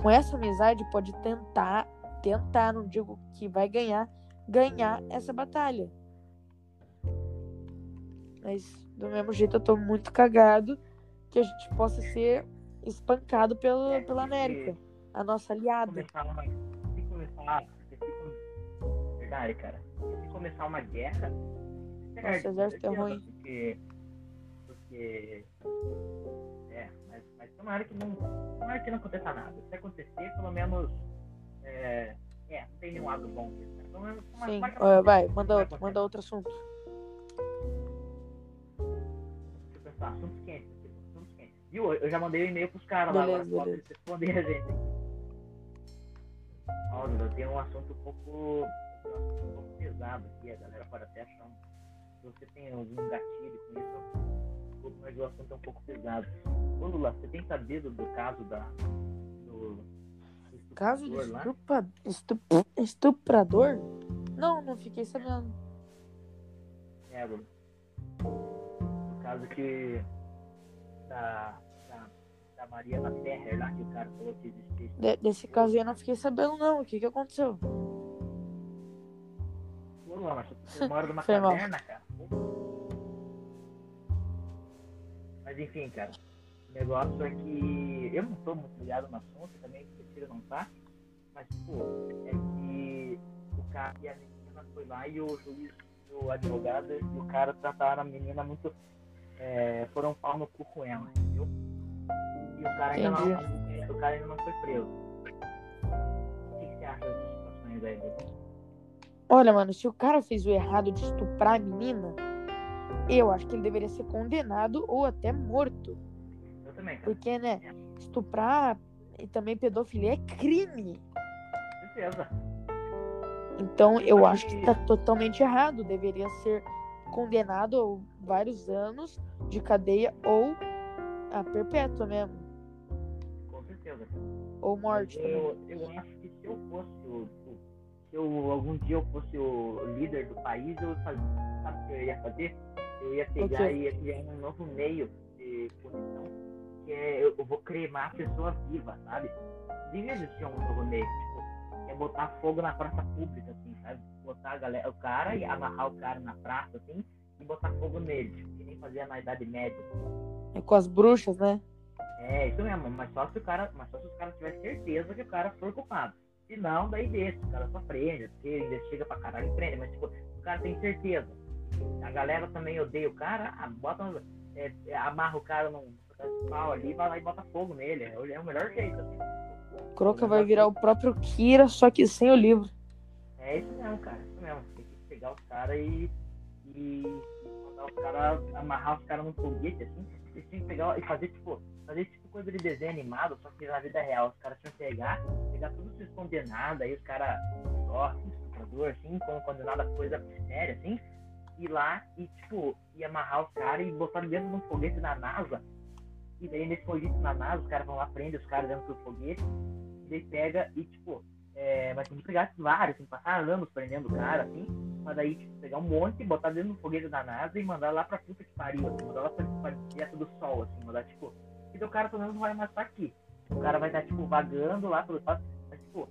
com essa amizade, pode tentar, tentar, não digo que vai ganhar, ganhar essa batalha. Mas, do mesmo jeito, eu tô muito cagado que a gente possa ser espancado pelo, É, pela América, a nossa aliada. começar uma. Se começar. Se come- Verdade, cara. Se começar uma guerra. Nossa, exército é ruim. Porque. Porque. Tomara que não. Tomara que não aconteça nada. Se acontecer, pelo menos. É, é não tem nenhum lado bom disso. né? Pelo menos, tomara- Sim, tomara vai, manda outro, manda outro assunto. Deixa eu pensar, assuntos quentes. Assuntos quentes. Viu? Eu já mandei um e-mail pros caras lá, agora eles responder a gente. Olha, eu tenho um assunto um pouco, um pouco pesado aqui, a galera pode até achar um. Se você tem algum gatilho com isso, desculpa, mas o assunto é um pouco pesado. Ô Lula, você tem sabido do caso da. do. do Caso de estuprador lá? estupa- estup- estuprador? Não, não fiquei sabendo. É. No caso que. Da. Da, da Mariana Ferrer lá, que o cara falou que existia. De- desse caso aí eu não fiquei sabendo, não. O que que aconteceu? Ô, Lula, mas você mora numa Foi mal. caverna, cara. Mas enfim, cara. O negócio é que eu não tô muito ligado no assunto, também prefiro não tá. Mas, pô, é que o cara e a menina foi lá e o juiz, o advogado e o cara trataram a menina muito. É, foram pau no cu com ela, entendeu? E o cara ainda não. O cara ainda não foi preso. O que, que você acha dessas situações aí? Olha, mano, se o cara fez o errado de estuprar a menina, eu acho que ele deveria ser condenado ou até morto. Eu também, cara. Porque, né, estuprar e também pedofilia é crime. Com certeza. Então, eu Mas- acho que tá totalmente errado. Deveria ser condenado a vários anos de cadeia ou a perpétua mesmo. Com certeza. Ou morte também. Eu, eu acho que se eu fosse o, se eu algum dia eu fosse o líder do país, eu sabe o que eu ia fazer? Eu ia pegar quê? e ia criar um novo meio de punição, que é eu, eu vou cremar a pessoa viva, sabe? Devia existir um novo meio, tipo, é botar fogo na praça pública, assim, sabe? Botar a galera, o cara e amarrar o cara na praça, assim, e botar fogo nele, tipo, que nem fazia na Idade Média. É com as bruxas, né? É, isso mesmo, mas só se o cara, mas só se os caras tiverem certeza que o cara foi culpado. Se não, daí deixa, o cara só prende, porque investiga pra caralho e prende, mas tipo, o cara tem certeza. A galera também odeia o cara, ah, bota, é, é, amarra o cara num pau ali, vai lá e bota fogo nele. É, o- é melhor jeito, assim. Croca vai virar o próprio Kira, só que sem o livro. É isso mesmo, cara, isso mesmo. Tem que pegar os caras e, e, e mandar os caras, amarrar os caras num foguete, assim, eles tinham que pegar e fazer, tipo, fazer tipo coisa de desenho animado, só que na vida real, os caras tinham que pegar, pegar todos esses condenados, aí os caras, ó, estuprador, assim, quando condenado a coisa séria, assim, ir lá e, tipo, e amarrar os caras e botar dentro de um foguete da NASA. E daí nesse foguete na NASA, os caras vão lá, prendem os caras dentro do foguete, e daí pega e, tipo, é, mas tem que pegar vários, tem que passar anos prendendo o cara, assim, mas daí, tipo, pegar um monte, botar dentro do foguete da NASA e mandar lá pra puta que pariu, assim, mandar lá pra, pra direto do sol, assim, mandar, tipo, e o cara pelo menos não vai mais estar aqui. O cara vai estar, tipo, vagando lá pelo espaço, mas, tipo,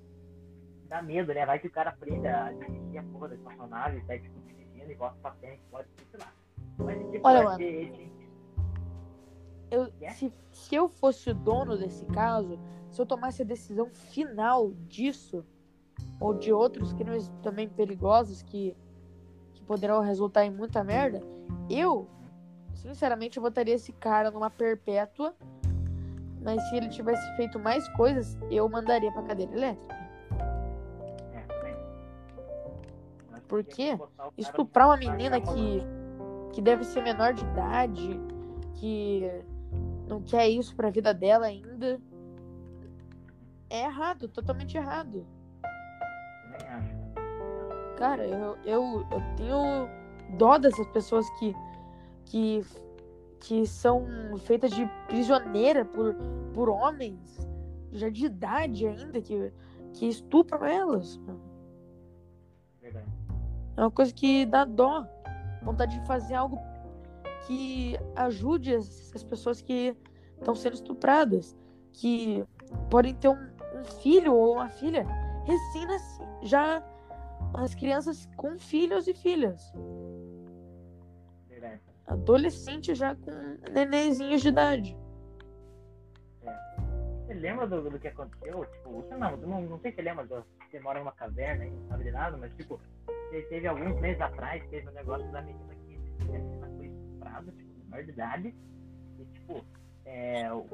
dá medo, né? Vai que o cara aprende a a porra da espaçonave, tá, tipo, volta pra frente, pode, lá. Mas, tipo, Olha, mano. Eu, Yeah. se, se eu fosse o dono desse caso, se eu tomasse a decisão final disso, ou de outros crimes também perigosos que, que poderão resultar em muita merda, eu, sinceramente, eu botaria esse cara numa perpétua. Mas se ele tivesse feito mais coisas, eu mandaria pra cadeira elétrica. Mas Por tinha quê? que botar o cara Estuprar uma menina que, que deve ser menor de idade, que não quer isso pra vida dela ainda. É errado, totalmente errado. Cara, eu, eu, eu tenho dó dessas pessoas que, que, que são feitas de prisioneira por, por homens já de idade ainda, que, que estupram elas. Verdade. É uma coisa que dá dó. Vontade de fazer algo que ajude as, as pessoas que estão sendo estupradas. Que podem ter um, um filho ou uma filha recém-nascido. Já as crianças com filhos e filhas. Verdade. Adolescente já com nenenzinhos de idade. Você lembra do, do que aconteceu? Tipo, você não, não, não sei se lembra, do- você mora numa caverna e não sabe de nada, mas tipo, te- teve alguns meses atrás, teve um negócio da menina que a menina foi estuprada, tipo, menor de idade, e tipo, é, o-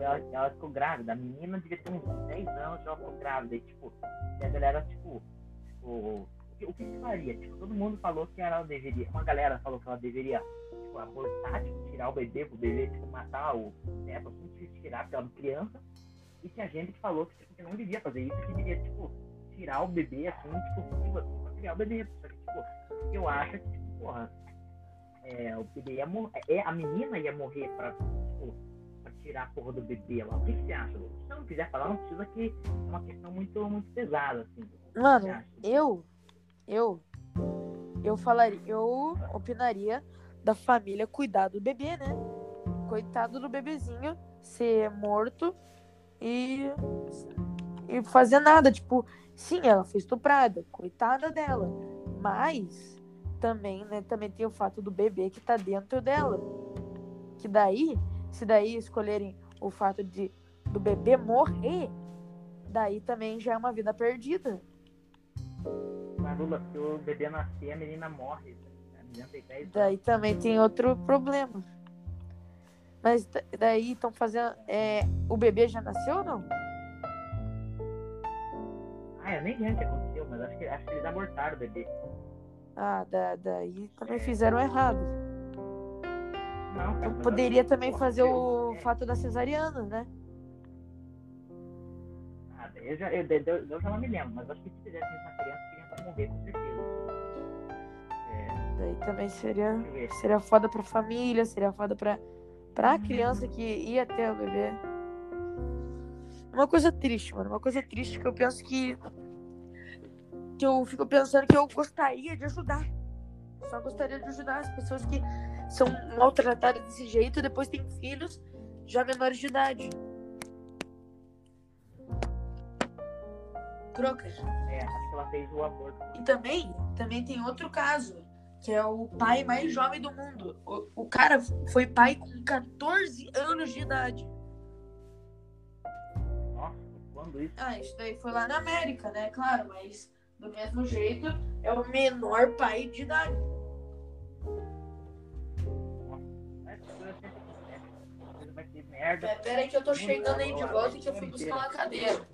ela, ela ficou grávida, a menina devia ter uns 10 anos ela ficou grávida, e tipo, e a galera, tipo, tipo, o que, o que faria? Tipo, todo mundo falou que ela deveria, uma galera falou que ela deveria, tipo, abortar, tipo, tirar o bebê, pro bebê, tipo, matar o neto, assim, tirar, porque ela é criança, e tinha gente que falou que, tipo, que não devia fazer isso, que devia, tipo, tirar o bebê, assim, tipo, assim, pra criar o bebê. Só que, tipo, eu acho que, tipo, porra, é, o bebê ia morrer, é, a menina ia morrer pra, tipo, pra tirar a porra do bebê lá. O que, você acha? Lu? Se não quiser falar, não precisa que é uma questão muito, muito pesada, assim. Mano, eu, eu, eu falaria, eu opinaria da família cuidar do bebê, né? Coitado do bebezinho ser morto e, e fazer nada. Tipo, sim, ela foi estuprada, coitada dela. Mas também, né, também tem o fato do bebê que tá dentro dela. Que daí, se daí escolherem o fato de do bebê morrer, daí também já é uma vida perdida. Mas, Lula, se o bebê nascer, a menina morre. A menina tem 10 anos. Daí também tem outro problema. Mas da- daí estão fazendo. É, o bebê já nasceu ou não? Eu nem lembro o que aconteceu, mas acho que, acho que eles abortaram o bebê. Ah, da, daí também fizeram errado. Não, cara, poderia que, também fazer o é. fato da cesariana, né? Ah, eu já, eu, eu, eu já não me lembro, mas acho que se fizesse isso na criança, a criança ia morrer com certeza. É, Daí também seria, seria foda pra família, seria foda pra, pra criança que ia ter o bebê. Uma coisa triste, mano. Uma coisa triste que eu penso que. Que eu fico pensando que eu gostaria de ajudar. Só gostaria de ajudar as pessoas que são maltratadas desse jeito depois têm filhos já menores de idade. Croca. É, acho que ela fez o aborto. E também, também tem outro caso, que é o pai mais jovem do mundo. O, o cara foi pai com 14 anos de idade. Nossa, quando isso? Ah, isso daí foi lá na América, né? Claro, mas do mesmo jeito é o menor pai de idade. Merda. É, pera aí que eu tô chegando aí de volta e que eu fui buscar uma cadeira.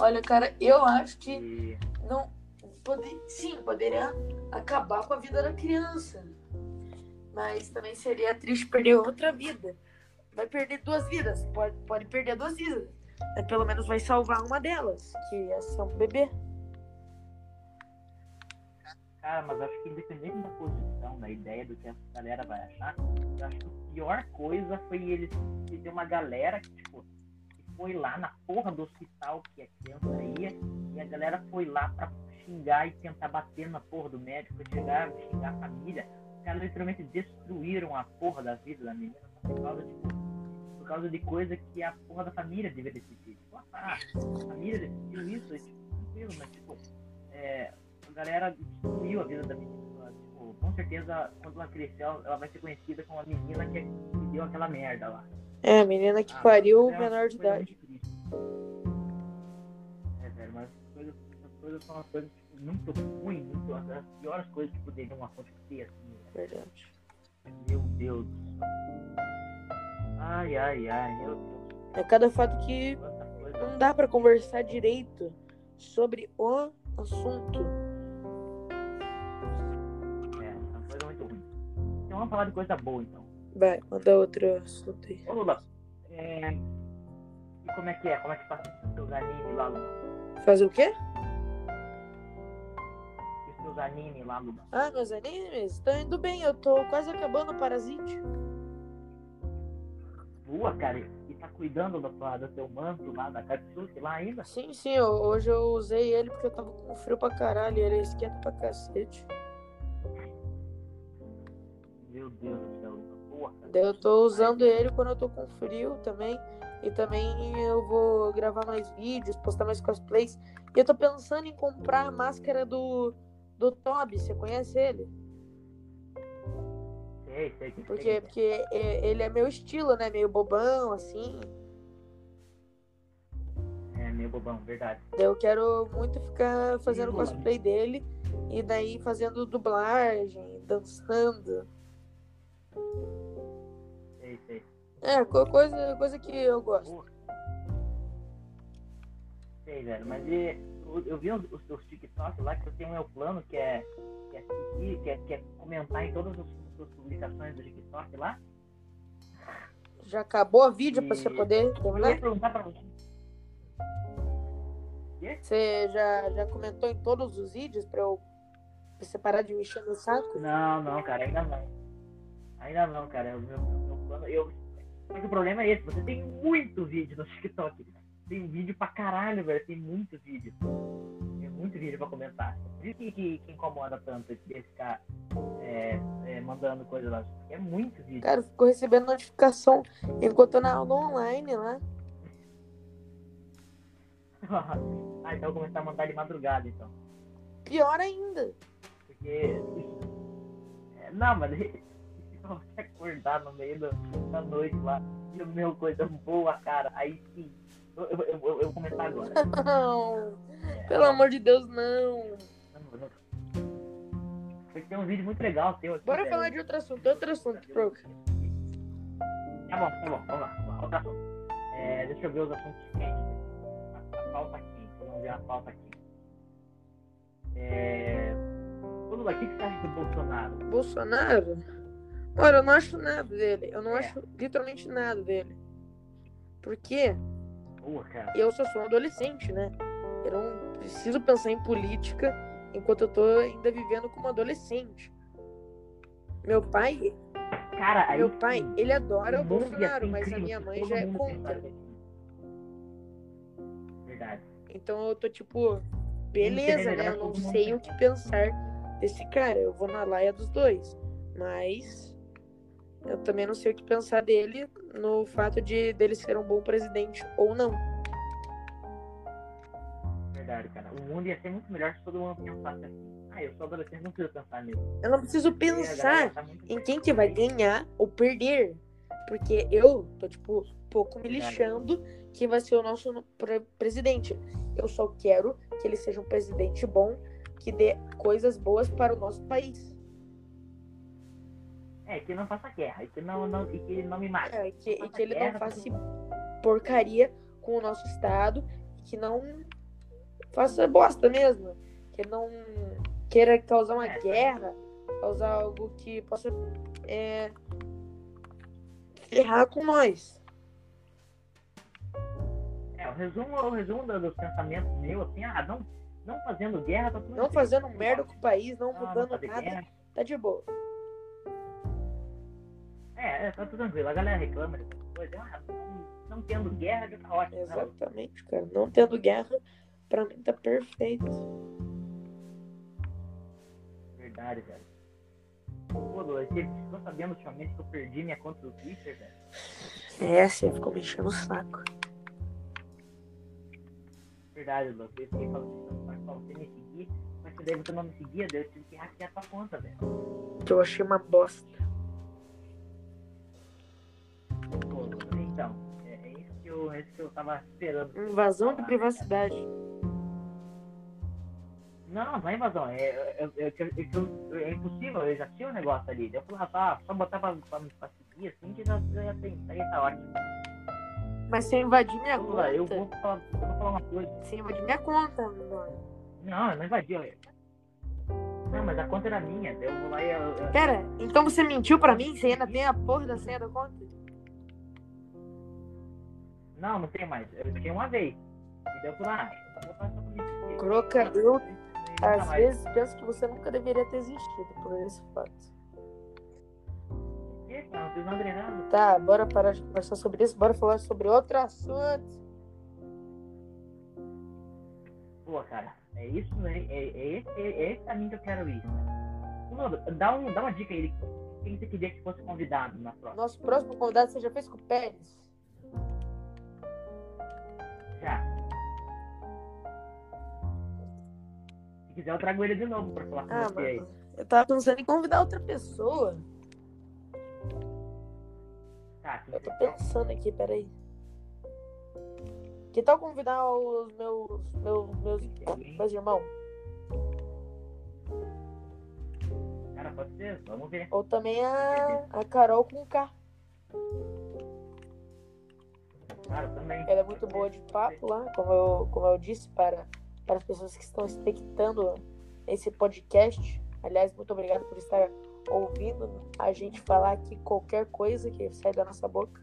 Olha, cara, eu acho que não, pode, sim, poderia acabar com a vida da criança. Mas também seria triste perder outra vida. Vai perder duas vidas. Pode, pode perder duas vidas. Mas pelo menos vai salvar uma delas, que ia ser um bebê. Cara, mas acho que independente da posição, da ideia do que a galera vai achar, eu acho que a pior coisa foi eles ter uma galera que, tipo, foi lá na porra do hospital que a criança ia, e a galera foi lá pra xingar e tentar bater na porra do médico, chegar, xingar a família. Os caras literalmente destruíram a porra da vida da menina por causa, tipo, por causa de coisa que a porra da família deveria decidir. Tipo, ah, a família decidiu isso, e, tipo, tranquilo, mas tipo, é, a galera destruiu a vida da menina. Tipo, com certeza, quando ela crescer, ela vai ser conhecida como a menina que, que deu aquela merda lá. É, a menina que Ah, pariu é uma menor de coisa idade. É, velho, mas essas coisas, essas coisas são as coisas tipo, muito ruins, muito, as as piores coisas que poderiam acontecer, assim, velho. Verdade. Meu Deus do céu. Ai, ai, ai, meu Deus. É cada fato que não dá pra conversar direito sobre o assunto. É, é uma coisa muito ruim. Então vamos falar de coisa boa, então. Vai, manda outro assunto aí. Ô, Lula, é... E como é que é? Como é que passa os seus animes lá, Lula? Fazer o quê? Os seus animes lá, Lula? Ah, meus animes estão indo bem. Eu tô quase acabando o Parasite. Boa, cara. E tá cuidando do, tua- do teu manto lá, da Katsuki lá ainda? Sim, sim, hoje eu usei ele porque eu tava com frio pra caralho. Ele esquenta pra cacete. Meu Deus do céu, cara. Eu tô usando ele quando eu tô com frio também. E também eu vou gravar mais vídeos, postar mais cosplays. E eu tô pensando em comprar a máscara do, do Toby. Você conhece ele? Sei, sei. que Porque, sei. porque é- ele é meu estilo, né? Meio bobão, assim. É, meio bobão, verdade. Eu quero muito ficar fazendo Sim, cosplay dele. E daí fazendo dublagem, dançando. Sei, sei. É, co- coisa, coisa que eu gosto. Sei, velho. Mas e, eu, eu vi os, os teus TikTok lá que você tem um meu plano que é, que é seguir, que é, que é comentar em todas as suas publicações do TikTok lá. Já acabou a vídeo pra você E- poder Eu terminar? ia perguntar pra você. Você já, já comentou em todos os vídeos pra eu pra você parar de me encher no saco? Não, não, cara, ainda não. Ainda não, cara. O meu, meu plano. Eu, que o problema é esse, você tem muito vídeo no TikTok. Tem vídeo pra caralho, velho. Tem muito vídeo. Muito vídeo pra comentar. Por isso que, que, que incomoda tanto esse ficar é, é, mandando coisa lá. É muito vídeo. Cara, eu fico recebendo notificação enquanto eu na aula online lá. ah, então eu vou começar a mandar de madrugada, então. Pior ainda. Porque. É, não, mas você acordar no meio da noite lá e o meu coisa boa, cara, aí sim. Eu, eu, eu, eu vou começar agora. Não. Pelo amor de Deus, não. Porque tem um vídeo muito legal teu aqui. Bora falar de outro assunto, outro assunto, Proca. Tá bom, tá bom, vamos lá. Vamos lá outro assunto. É, deixa eu ver os assuntos. A, a pauta quente. Vamos ver a pauta quente. É. Lula, o que que você acha do Bolsonaro? Bolsonaro? Olha, eu não acho nada dele. Eu não É. acho literalmente nada dele. Porque Boa, cara. eu só sou um adolescente, né? Eu não preciso pensar em política enquanto eu tô ainda vivendo como adolescente. Meu pai, Cara, aí meu pai, ele adora o Bolsonaro, mas a minha mãe já é contra. assim. Verdade. Então eu tô tipo, beleza, melhor né? Eu não sei o que pensar desse cara. Eu vou na laia dos dois. Mas eu também não sei o que pensar dele no fato de dele ser um bom presidente ou não. Verdade, cara. O mundo ia ser muito melhor se todo mundo pensasse assim. Ah, eu sou adolescente, não preciso pensar nisso. Eu não preciso pensar tá em quem que vai ganhar ou perder. Porque eu tô, tipo, um pouco me lixando que vai ser o nosso no- pre- presidente. Eu só quero que ele seja um presidente bom, que dê coisas boas para o nosso país. É, que não faça guerra, e que não, não, e que não me mate. É, que, e Faça que ele não guerra, faça tudo porcaria com o nosso estado, que não faça bosta mesmo. que não queira causar uma É. guerra, causar algo que possa é, ferrar com nós. É, o resumo, o resumo do- dos pensamentos meu, assim, ah, não, não fazendo guerra, tá tudo Não fazendo merda com o país, não Não, não mudando fazer nada, guerra. tá de boa. É, é, tá tudo tranquilo. A galera reclama dessas coisas. Ah, não, não tendo guerra já tá ótimo. Não, Exatamente, cara. Não tendo guerra, pra mim tá perfeito. verdade, velho. Pô, Douglas, você ficou sabendo ultimamente que eu perdi minha conta do Twitter, velho? É, você ficou me enchendo o saco. Verdade, Douglas. Eu fiquei falando pra você me seguir, mas daí você não me seguia, daí eu tive que hackear tua conta, velho. Que eu achei uma bosta. Eu, é que eu tava esperando. Invasão de privacidade. Não, não é invasão. É, é, é, é, é é impossível, eu já tinha um negócio ali. Eu falei, rapaz, só botar pra, pra, pra seguir assim que já, já tem. Aí tá ótimo. Mas você invadiu minha Vamos lá, eu conta. vou falar, eu vou falar uma coisa. Você invadiu minha conta, mano. Não, eu não invadi. Não, mas a conta era minha. Eu vou lá e eu- Pera, então você mentiu pra mim? Você ainda tem a porra da senha da conta? Não, não tem mais. Eu fiquei uma vez. E daí eu falei, ah, eu vou botar só pra me seguir. Croca, eu E nunca às mais. vezes penso que você nunca deveria ter existido por esse fato. Por? Não. Tá, bora parar de conversar sobre isso, bora falar sobre outro assunto. Pô, cara, é isso, né? É, é, esse, é esse caminho que eu quero ir. Mano, dá, um, dá uma dica aí. Quem você queria que fosse convidado na próxima? Nosso próximo convidado você já fez com o Pérez? Já. Se quiser, eu trago ele de novo pra falar com Ah, você aí. Eu tava pensando em convidar outra pessoa. Tá, Eu tô pensando aqui, peraí. Que tal convidar os meus. meus. meus, meus irmãos? Cara, pode ser, vamos ver. Ou também a, a Carol com K. Ela é muito boa de papo lá, como eu, como eu disse para, para as pessoas que estão expectando esse podcast. Aliás, muito obrigado por estar ouvindo a gente falar aqui qualquer coisa que sai da nossa boca.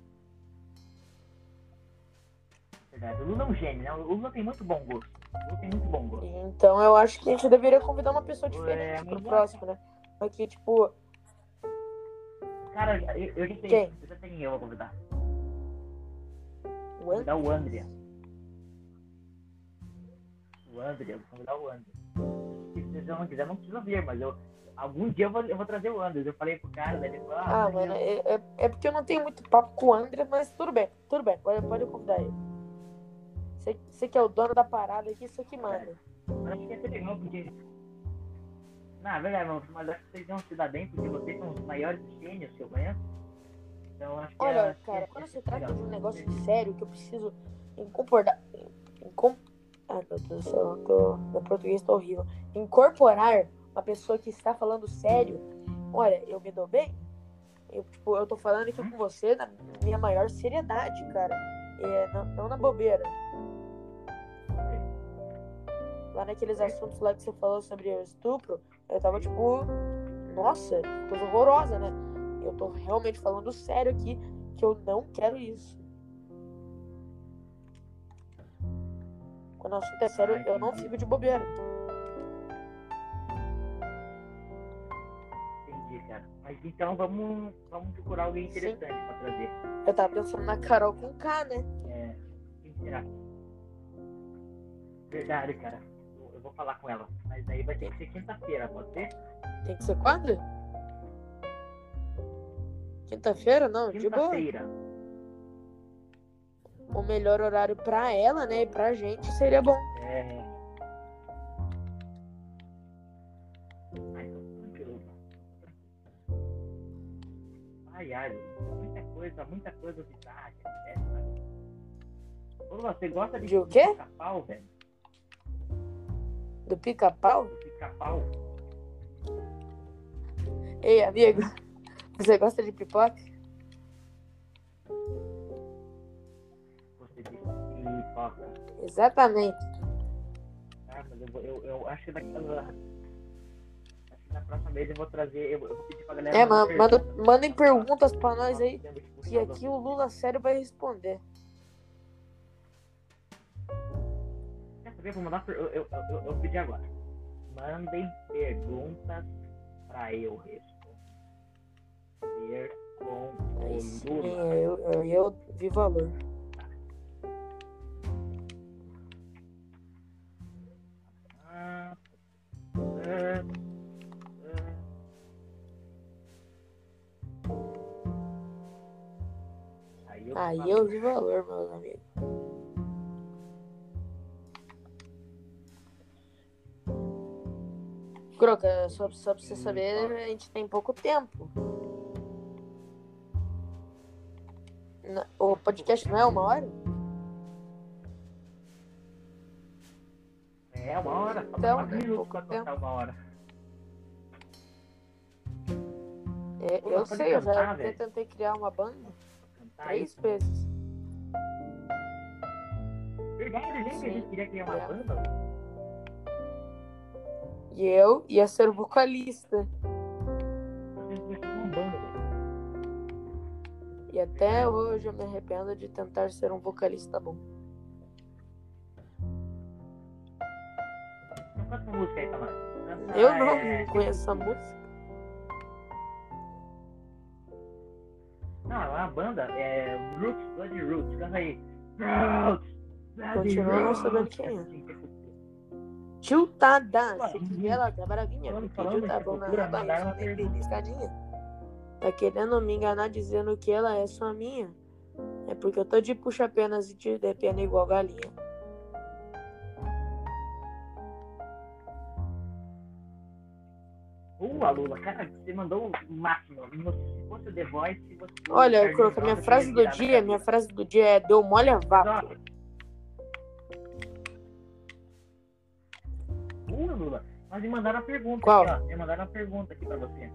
Verdade. O Lula é um gênio, né? O Lula tem muito bom gosto. O Lula tem muito bom gosto. Então eu acho que a gente deveria convidar uma pessoa diferente É, pro próximo, né? Aqui, tipo, Cara, eu, eu já tenho. Quem? Eu já tenho eu a convidar. O convidar o André. O André, vou convidar o André. Se você não quiser, não precisa vir, mas eu. Algum dia eu vou, eu vou trazer o André. Eu falei pro cara, daí ele falou, Ah, mas mano, é, é, é porque eu não tenho muito papo com o André, mas tudo bem, tudo bem, pode, pode convidar ele. Você, você que é o dono da parada aqui, você que manda. Mas acho que ia ser legal, porque. Não, é verdade, mas- acho que vocês iam se dar bem, porque vocês são os maiores gênios que eu conheço. Então acho que. Olha, é- cara, é- quando é se trata legal. de um negócio sério que eu preciso incorporar. Incom... Ai, meu Deus do céu, tô... meu português tá horrível. Incorporar uma pessoa que está falando sério. Olha, eu me dou bem. Eu, tipo, eu tô falando aqui com você na minha maior seriedade, cara. É, não, não na bobeira. Lá naqueles assuntos lá que você falou sobre o estupro, eu tava tipo, nossa, coisa horrorosa, né? Eu tô realmente falando sério aqui que eu não quero isso. Quando o assunto é sério, eu não fico de bobeira. Entendi, cara. Mas então vamos, vamos procurar alguém Sim. interessante pra trazer. Eu tava pensando na Carol com K, né? É, quem será? Verdade, cara. Eu, eu vou falar com ela. Mas aí vai ter que ser quinta-feira, pode ser? Tem que ser quando? Quinta-feira? Não, de boa. Quinta-feira. O melhor horário pra ela, né? E pra gente seria bom. É. Ai. Ai, muita coisa, muita coisa bizarra que acontece, sabe? Ô, você gosta de, De o quê? pica-pau, velho? Do pica-pau? Do pica-pau? Ei, amigo, você gosta de pipoca? Você disse pipoca. Exatamente. Ah, mas Eu, vou- eu, eu acho que. Acho que na próxima vez eu vou trazer. Eu, eu vou pedir pra galera. É, mano, manda, mandem perguntas pra nós aí. Temos que puxar aqui o Lula sério vai responder. Quer saber? Vou mandar. Eu, eu, eu, eu pedi agora. Mandem perguntas pra eu responder com Aí o sim, Lula. eu, eu, eu vi valor. Ah, ah, ah. Aí eu, Aí eu vi valor, meus amigos. Croca, só, só pra você saber, a gente tem pouco tempo. O podcast não é uma hora? É uma hora, Então, minutos pouco tempo. uma hora. É, eu pode sei, eu já velho. tentei criar uma banda Cantar três vezes. Verdade, gente, a Sim. gente queria criar uma É. banda. E eu ia ser o vocalista. E até hoje eu me arrependo de tentar ser um vocalista bom. Música aí Eu não é, conheço essa música. Não, é uma banda, é Roots, Bloody Roots, canta aí. Roots, Bloody Continuo não sabendo quem é. Assim, é. Tiltada, se quiser ela tá bravinha, pediu, tá bom na uma barriga, pergunta. escadinha. Tá querendo me enganar dizendo que ela é só minha? É porque eu tô de puxa-penas e de de pena igual galinha. Uh, Lula, cara, você mandou o máximo. Se fosse o The Voice. Olha, eu coloquei minha frase do dia, minha frase do dia é deu mole a vapo. Uh, Lula, mas me mandaram uma pergunta Qual? aqui, ó. Me mandaram uma pergunta aqui pra você.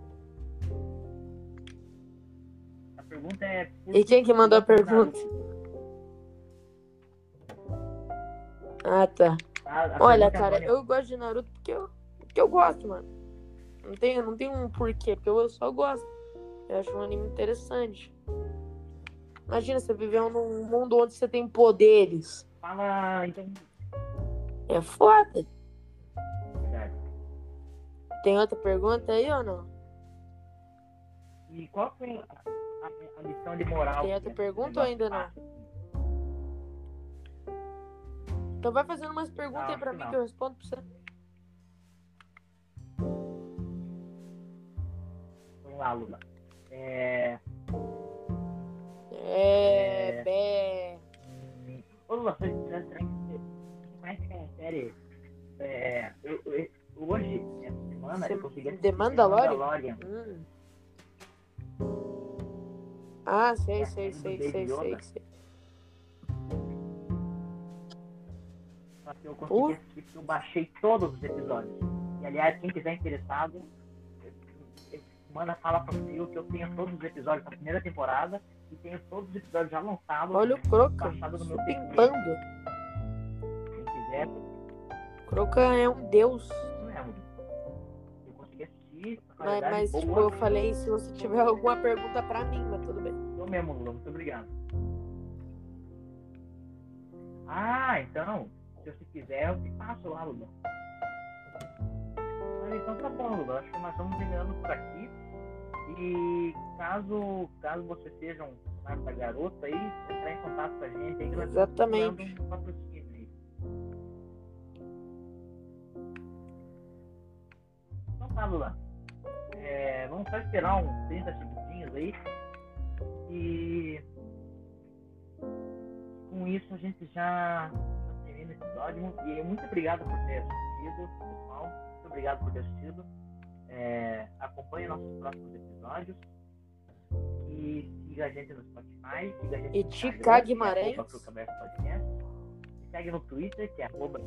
Pergunta é. E quem que mandou a pergunta? Ah, tá. A- a Olha, é cara, anônima. eu gosto de Naruto porque eu, porque eu gosto, mano. Não tem, não tem um porquê, porque eu só gosto. Eu acho um anime interessante. Imagina você viver num mundo onde você tem poderes. Fala, então. É foda. Tem outra pergunta aí ou não? E qual foi a, a- a lição de moral? Tem outra pergunta ou ainda gosta? Então vai fazendo umas perguntas Não, aí pra acho mim que que eu respondo pra você. Vamos lá, Lula. É. É. É. Bé. Ô, Lula, você, conhece aquela série? É, eu, eu- hoje, essa semana, Você- eu consegui assistir The Mandalorian? Mandalorian. Hum. Ah, sei, É, sei, sei, sei, sei, sei. Que eu consegui Uh. eu baixei todos os episódios. E aliás, quem quiser interessado, manda fala pro Fio que eu tenho todos os episódios da primeira temporada e tenho todos os episódios já lançados. Olha o Croca, baixado no pimpando. Quem quiser, Croca é um deus. mesmo. Eu consegui assistir. Mas, mas tipo, eu falei se você tiver alguma pergunta pra mim, mas tudo bem. Eu mesmo, Lula, muito obrigado. Ah, então, se você quiser, eu te passo lá, Lula. Mas então tá bom, Lula. Acho que nós estamos terminando por aqui. E caso, caso você seja um funcionário da garota aí, entrar em contato com a gente aí, que nós estamos Exatamente. procurando um patrocínio aí. Então tá, Lula. É, vamos só esperar uns 30 segundinhos aí. E com isso a gente já, termina o episódio. E muito obrigado por ter assistido, pessoal. Muito obrigado por ter assistido. É, acompanhe nossos próximos episódios. E siga a gente no Spotify. Siga a gente E no Tica é Guimarães. Me segue no Twitter, que é arroba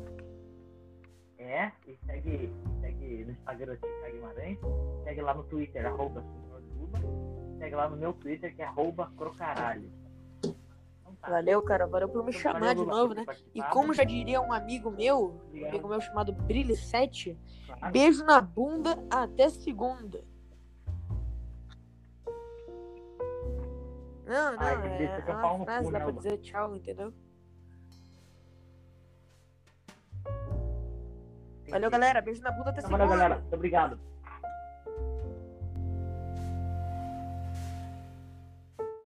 é, e segue, segue no Instagram Tica Guimarães, segue lá no Twitter, arroba Senhor Lula, segue lá no meu Twitter, que é Crocaralho. Então participar. Valeu, cara. Valeu por me chamar de novo, né? E como já diria um amigo meu, um amigo meu chamado Brilhe7, Claro. beijo na bunda até segunda. Não, não, é, é uma frase, dá né, pra dizer tchau, entendeu? Valeu, galera. Beijo na bunda até Então, segunda. valeu, galera. Muito obrigado.